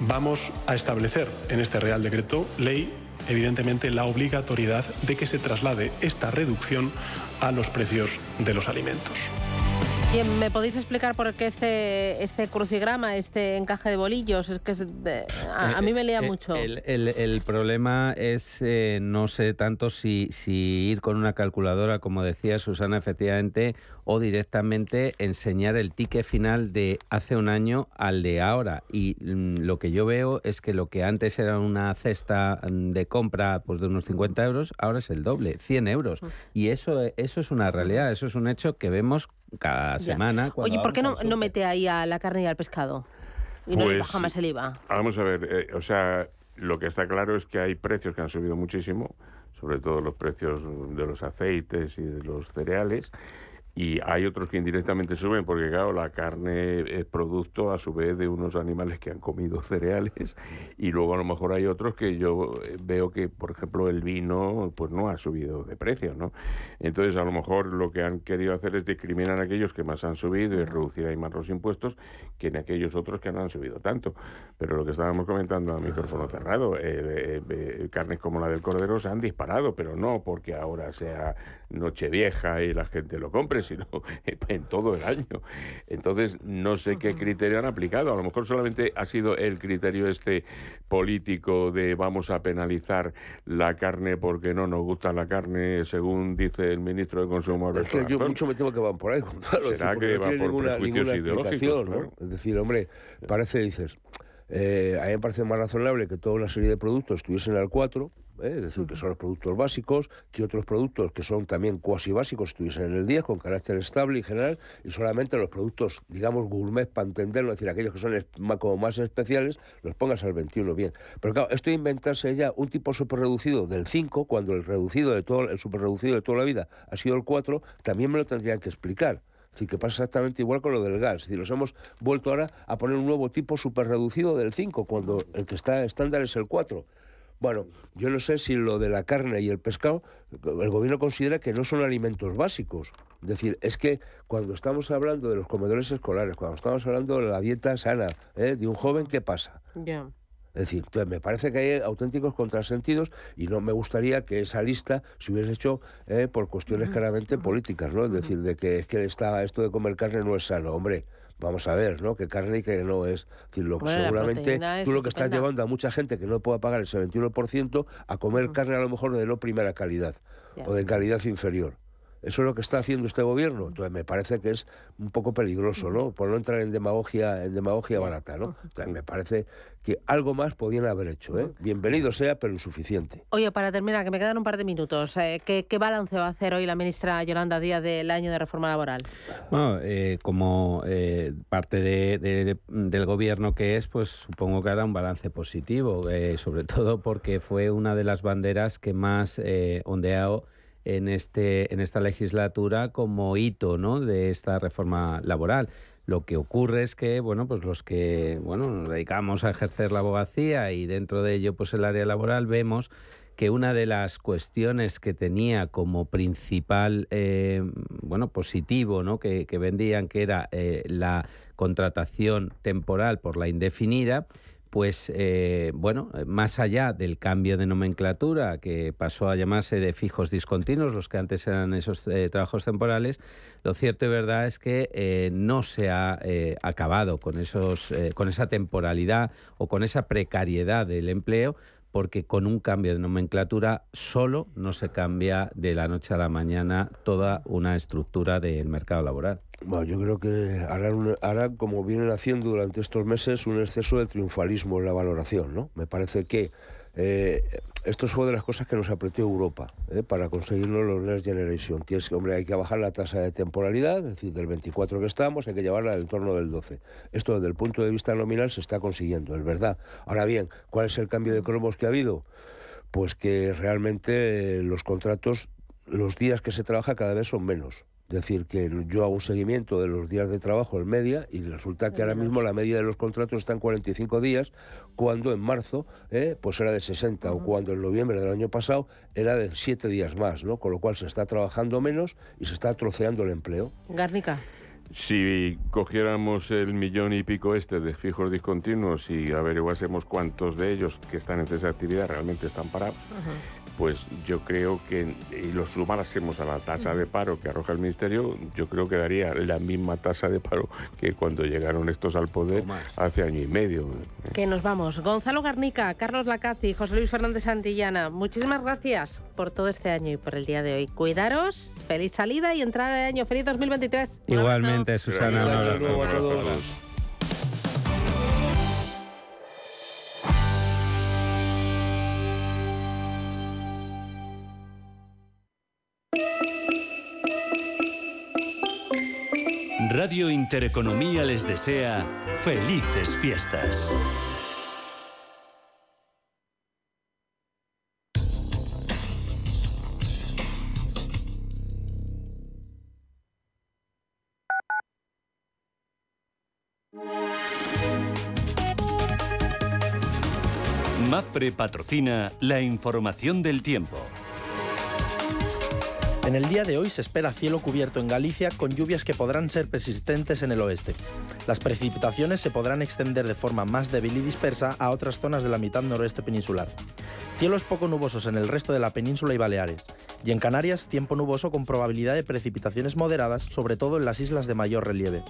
vamos a establecer en este Real Decreto Ley, evidentemente, la obligatoriedad de que se traslade esta reducción a los precios de los alimentos. Bien, ¿me podéis explicar por qué este, este crucigrama, este encaje de bolillos? Es que es a, a mí me lía Eh, mucho. El, el- el problema es, eh, no sé tanto si, si ir con una calculadora, como decía Susana, efectivamente, o directamente enseñar el ticket final de hace un año al de ahora. Y mm, lo que yo veo es que lo que antes era una cesta mm, de compra pues, de unos 50 euros, ahora es el doble, 100 euros. Y eso, eso es una realidad, eso es un hecho que vemos cada Ya. semana. Oye, ¿por qué no, no mete ahí a la carne y al pescado? Y no le Pues- baja más el IVA. Vamos a ver, eh, o sea, lo que está claro es que hay precios que han subido muchísimo, sobre todo los precios de los aceites y de los cereales, y hay otros que indirectamente suben porque, claro, la carne es producto a su vez de unos animales que han comido cereales y luego a lo mejor hay otros que yo eh, veo que, por ejemplo, el vino pues no ha subido de precio, ¿no? Entonces, a lo mejor lo que han querido hacer es discriminar a aquellos que más han subido y reducir ahí más los impuestos que en aquellos otros que no han subido tanto. Pero lo que estábamos comentando a micrófono cerrado, eh, eh, carnes como la del cordero se han disparado, pero no porque ahora sea Nochevieja y la gente lo compre, sino en todo el año. Entonces, no sé qué criterio han aplicado. A lo mejor solamente ha sido el criterio este político de vamos a penalizar la carne porque no nos gusta la carne, según dice el ministro de Consumo Es que yo mucho me temo que van por ahí, Gonzalo. Será decir, que va por ninguna- prejuicios ninguna ideológicos, ¿no? claro. Es decir, hombre, parece, dices, eh, a mí me parece más razonable que toda una serie de productos estuviesen al 4, ¿eh? es decir, que son los productos básicos, que otros productos que son también cuasi básicos estuviesen en el 10 con carácter estable y general, y solamente los productos, digamos, gourmet, para entenderlo, es decir, aquellos que son como más especiales, los pongas al 21 bien. Pero claro, esto de inventarse ya un tipo super reducido del 5, cuando el reducido de todo, el super reducido de toda la vida ha sido el 4, también me lo tendrían que explicar. Decir, que pasa exactamente igual con lo del gas. Es decir, nos hemos vuelto ahora a poner un nuevo tipo súper reducido del 5, cuando el que está estándar es el 4. Bueno, yo no sé si lo de la carne y el pescado, el gobierno considera que no son alimentos básicos. Es decir, es que cuando estamos hablando de los comedores escolares, cuando estamos hablando de la dieta sana ¿eh? de un joven, ¿qué pasa? Ya. Es decir, me parece que hay auténticos contrasentidos y no me gustaría que esa lista se hubiese hecho eh, por cuestiones claramente políticas, ¿no? Es decir, de que es que está, esto de comer carne no es sano, hombre. Vamos a ver, ¿no? Que carne y que no es. Es decir, lo, Bueno, seguramente es tú lo que estás llevando a mucha gente que no pueda pagar ese 21% a comer carne a lo mejor de no primera calidad o de calidad inferior. Eso es lo que está haciendo este gobierno. Entonces me parece que es un poco peligroso, ¿no? Por no entrar en demagogia, en demagogia barata, ¿no? Entonces, me parece que algo más podían haber hecho, ¿eh? Bienvenido sea, pero insuficiente. Oye, para terminar, que me quedan un par de minutos, eh, ¿qué, qué balance va a hacer hoy la ministra Yolanda Díaz del año de reforma laboral? Bueno, eh, como eh, parte de- de- del gobierno que es, pues supongo que hará un balance positivo, eh, sobre todo porque fue una de las banderas que más eh, ondeado en, este, en esta legislatura como hito ¿no? de esta reforma laboral. Lo que ocurre es que, bueno, pues los que bueno, nos dedicamos a ejercer la abogacía y dentro de ello, pues el área laboral, vemos que una de las cuestiones que tenía como principal eh, bueno positivo ¿no? que, que vendían que era eh, la contratación temporal por la indefinida pues eh, bueno, más allá del cambio de nomenclatura que pasó a llamarse de fijos discontinuos, los que antes eran esos eh, trabajos temporales, lo cierto y verdad es que eh, no se ha eh, acabado con, esos, eh, con esa temporalidad o con esa precariedad del empleo, porque con un cambio de nomenclatura solo no se cambia de la noche a la mañana toda una estructura del mercado laboral. Bueno, yo creo que harán, como vienen haciendo durante estos meses, un exceso de triunfalismo en la valoración, ¿no? Me parece que Eh, esto fue de las cosas que nos apretó Europa ¿eh? para conseguirlo los Next Generation. Que, hombre, hay que bajar la tasa de temporalidad, es decir, del 24 que estamos, hay que llevarla al entorno del 12. Esto desde el punto de vista nominal se está consiguiendo, es verdad. Ahora bien, ¿cuál es el cambio de cromos que ha habido? Pues que realmente eh, los contratos, los días que se trabaja cada vez son menos. Es decir, que yo hago un seguimiento de los días de trabajo en media y resulta que ahora mismo la media de los contratos está en 45 días, cuando en marzo eh, pues era de 60 o cuando en noviembre del año pasado era de 7 días más, ¿no? Con lo cual se está trabajando menos y se está troceando el empleo. Garnica. Si cogiéramos el millón y pico este de fijos discontinuos y averiguásemos cuántos de ellos que están en esa actividad realmente están parados, pues yo creo que, y lo sumásemos a la tasa de paro que arroja el Ministerio, yo creo que daría la misma tasa de paro que cuando llegaron estos al poder hace año y medio. Que nos vamos. Gonzalo Garnica, Carlos Lacazzi, José Luis Fernández Santillana, muchísimas gracias por todo este año y por el día de hoy. Cuidaros, feliz salida y entrada de año, feliz 2023. Igualmente, Susana. Radio Intereconomía les desea felices fiestas. Mafre patrocina la información del tiempo. En el día de hoy se espera cielo cubierto en Galicia con lluvias que podrán ser persistentes en el oeste. Las precipitaciones se podrán extender de forma más débil y dispersa a otras zonas de la mitad noroeste peninsular. Cielos poco nubosos en el resto de la península y Baleares. Y en Canarias, tiempo nuboso con probabilidad de precipitaciones moderadas, sobre todo en las islas de mayor relieve.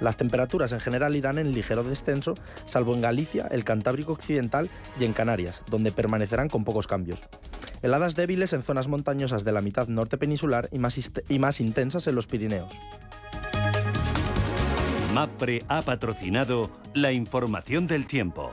Las temperaturas en general irán en ligero descenso, salvo en Galicia, el Cantábrico Occidental y en Canarias, donde permanecerán con pocos cambios. Heladas débiles en zonas montañosas de la mitad norte peninsular y más, y más intensas en los Pirineos. MAPRE ha patrocinado la información del tiempo.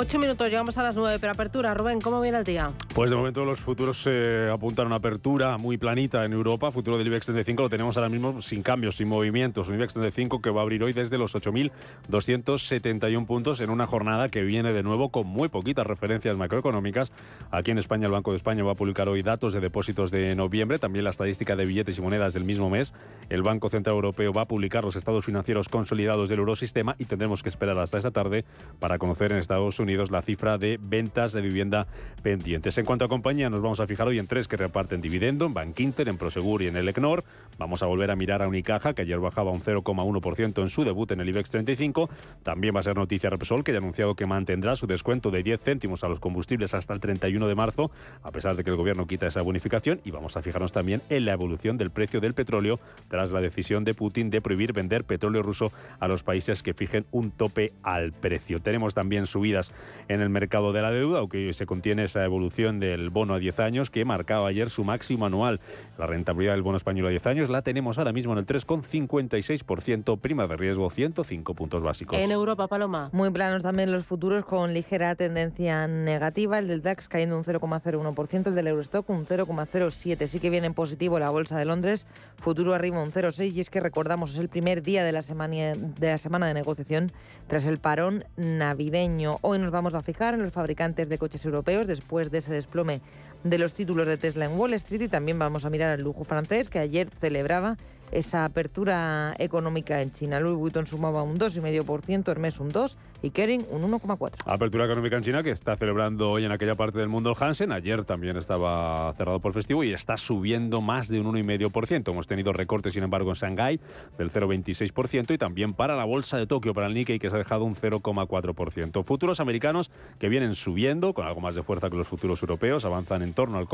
Ocho minutos, llegamos a las nueve, pero apertura. Rubén, ¿cómo viene el día? Pues de momento los futuros se apuntan a una apertura muy planita en Europa. Futuro del IBEX 35 lo tenemos ahora mismo sin cambios, sin movimientos. Un IBEX 35 que va a abrir hoy desde los 8.271 puntos en una jornada que viene de nuevo con muy poquitas referencias macroeconómicas. Aquí en España el Banco de España va a publicar hoy datos de depósitos de noviembre, también la estadística de billetes y monedas del mismo mes. El Banco Central Europeo va a publicar los estados financieros consolidados del eurosistema y tendremos que esperar hasta esa tarde para conocer en Estados Unidos la cifra de ventas de vivienda pendientes. En cuanto a compañía, nos vamos a fijar hoy en tres que reparten dividendo, en Bank Inter, en Prosegur y en el ECNOR. Vamos a volver a mirar a Unicaja, que ayer bajaba un 0,1% en su debut en el IBEX 35. También va a ser noticia Repsol, que ya ha anunciado que mantendrá su descuento de 10 céntimos a los combustibles hasta el 31 de marzo, a pesar de que el gobierno quita esa bonificación. Y vamos a fijarnos también en la evolución del precio del petróleo tras la decisión de Putin de prohibir vender petróleo ruso a los países que fijen un tope al precio. Tenemos también subidas en el mercado de la deuda, aunque se contiene esa evolución del bono a 10 años que marcaba ayer su máximo anual. La rentabilidad del bono español a 10 años la tenemos ahora mismo en el 3,56%, prima de riesgo 105 puntos básicos. En Europa, Paloma. Muy planos también los futuros con ligera tendencia negativa, el del DAX cayendo un 0,01%, el del Eurostock un 0,07%. Sí que viene en positivo la Bolsa de Londres, futuro arriba un 0,6% y es que recordamos es el primer día de la semana de, la semana de negociación tras el parón navideño. Hoy nos vamos a fijar en los fabricantes de coches europeos después de ese desplome de los títulos de Tesla en Wall Street y también vamos a mirar el lujo francés que ayer celebraba esa apertura económica en China. Louis Vuitton sumaba un 2,5%, Hermes un 2% y Kering un 1,4%. Apertura económica en China que está celebrando hoy en aquella parte del mundo el Hansen. Ayer también estaba cerrado por festivo y está subiendo más de un 1,5%. Hemos tenido recortes, sin embargo, en Shanghái del 0,26% y también para la bolsa de Tokio, para el Nikkei, que se ha dejado un 0,4%. Futuros americanos que vienen subiendo con algo más de fuerza que los futuros europeos, avanzan en torno, al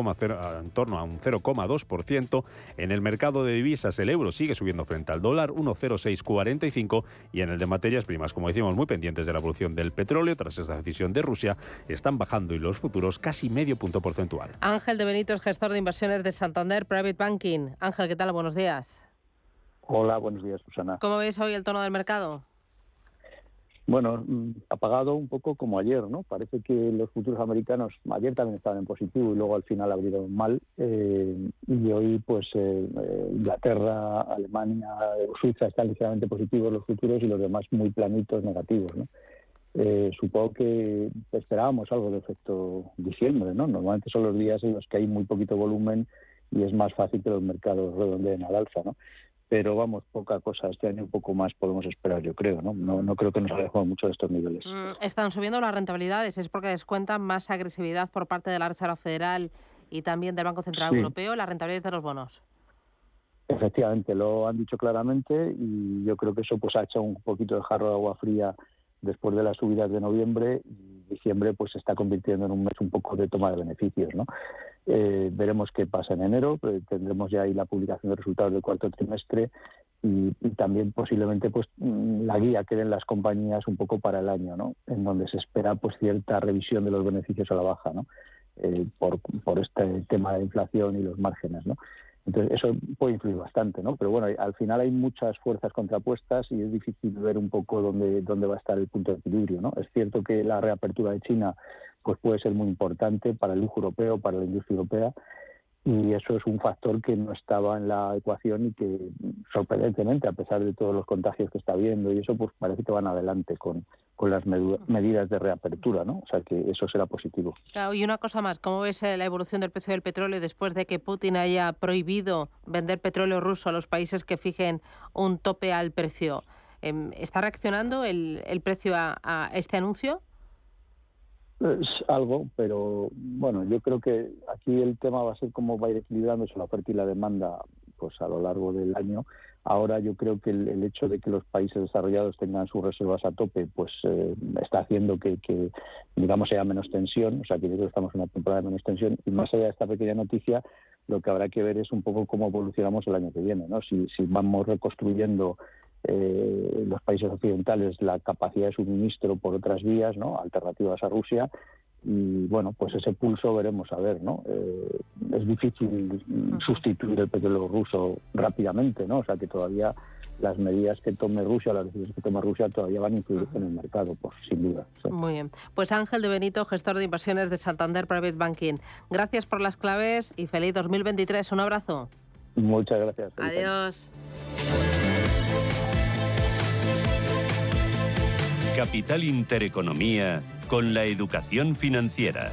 en torno a un 0,2%. En el mercado de divisas, el euro sigue subiendo frente al dólar, 1,0645 y en el de materias primas, como decimos, muy pendientes de la evolución del petróleo tras esa decisión de Rusia, están bajando y los futuros casi medio punto porcentual. Ángel de Benito es gestor de inversiones de Santander Private Banking. Ángel, ¿qué tal? Buenos días. Hola, buenos días, Susana. ¿Cómo veis hoy el tono del mercado? Bueno, mm, apagado un poco como ayer, ¿no? Parece que los futuros americanos ayer también estaban en positivo y luego al final abrieron mal. Eh, y hoy, pues, eh, eh, Inglaterra, Alemania, Suiza están ligeramente positivos los futuros y los demás muy planitos negativos, ¿no? supongo que esperábamos algo de efecto diciembre, ¿no? Normalmente son los días en los que hay muy poquito volumen y es más fácil que los mercados redondeen al alza, ¿no? Pero vamos, poca cosa. Este año un poco más podemos esperar, yo creo, ¿no? No, no creo que nos alejemos mucho de estos niveles. Mm, están subiendo las rentabilidades, es porque descuentan más agresividad por parte de la Reserva Federal y también del Banco Central Europeo, las rentabilidades de los bonos. Efectivamente, lo han dicho claramente y yo creo que eso pues ha hecho un poquito de jarro de agua fría después de las subidas de noviembre y diciembre pues se está convirtiendo en un mes un poco de toma de beneficios, ¿no? Eh, veremos qué pasa en enero, tendremos ya ahí la publicación de resultados del cuarto trimestre y, también posiblemente pues mm, la guía que den las compañías un poco para el año, ¿no? En donde se espera pues cierta revisión de los beneficios a la baja, ¿no? Eh, por, por este tema de inflación y los márgenes, ¿no? Entonces, eso puede influir bastante, ¿no? Pero bueno, al final hay muchas fuerzas contrapuestas y es difícil ver un poco dónde, dónde va a estar el punto de equilibrio, ¿no? Es cierto que la reapertura de China pues puede ser muy importante para el lujo europeo, para la industria europea, y eso es un factor que no estaba en la ecuación y que sorprendentemente, a pesar de todos los contagios que está habiendo y eso, pues parece que van adelante con, con las medidas de reapertura, ¿no? O sea que eso será positivo. Claro, y una cosa más, ¿cómo ves eh, la evolución del precio del petróleo después de que Putin haya prohibido vender petróleo ruso a los países que fijen un tope al precio? Em, ¿Está reaccionando el, el precio a este anuncio? Es algo, pero bueno, yo creo que aquí el tema va a ser cómo va a ir equilibrándose la oferta y la demanda pues a lo largo del año. Ahora yo creo que el, hecho de que los países desarrollados tengan sus reservas a tope, pues eh, está haciendo que, digamos, haya menos tensión. O sea, que yo creo que estamos en una temporada de menos tensión. Y más allá de esta pequeña noticia, lo que habrá que ver es un poco cómo evolucionamos el año que viene, ¿no? Si, si vamos reconstruyendo eh, los países occidentales la capacidad de suministro por otras vías, ¿no? Alternativas a Rusia y bueno, pues ese pulso veremos a ver, ¿no? Eh, es difícil sustituir el petróleo ruso rápidamente, ¿no? O sea que todavía las medidas que tome Rusia, las decisiones que tome Rusia todavía van a influir en el mercado, por sin duda. Muy bien. Pues Ángel de Benito, gestor de inversiones de Santander Private Banking. Gracias por las claves y feliz 2023. Un abrazo. Muchas gracias. Adiós. Capital Intereconomía con la educación financiera.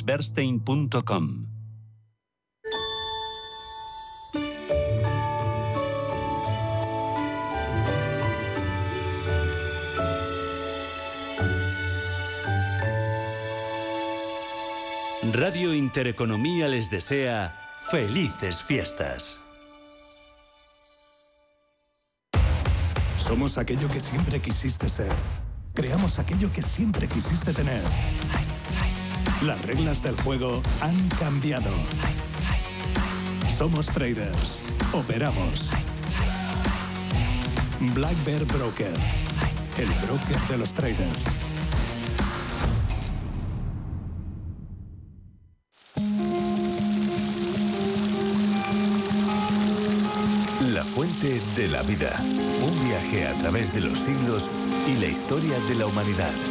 allianzbernstein.com. Radio Intereconomía les desea felices fiestas. Somos aquello que siempre quisiste ser. Creamos aquello que siempre quisiste tener. Las reglas del juego han cambiado. Somos traders. Operamos. Black Bear Broker. El broker de los traders. La fuente de la vida. Un viaje a través de los siglos y la historia de la humanidad.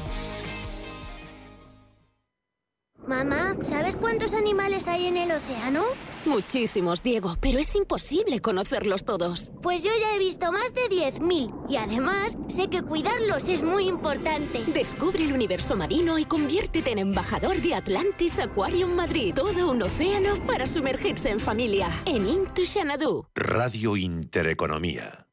¿Sabes cuántos animales hay en el océano? Muchísimos, Diego, pero es imposible conocerlos todos. Pues yo ya he visto más de 10.000 y además sé que cuidarlos es muy importante. Descubre el universo marino y conviértete en embajador de Atlantis Aquarium Madrid. Todo un océano para sumergirse en familia. En Into Xanadu. Radio Intereconomía.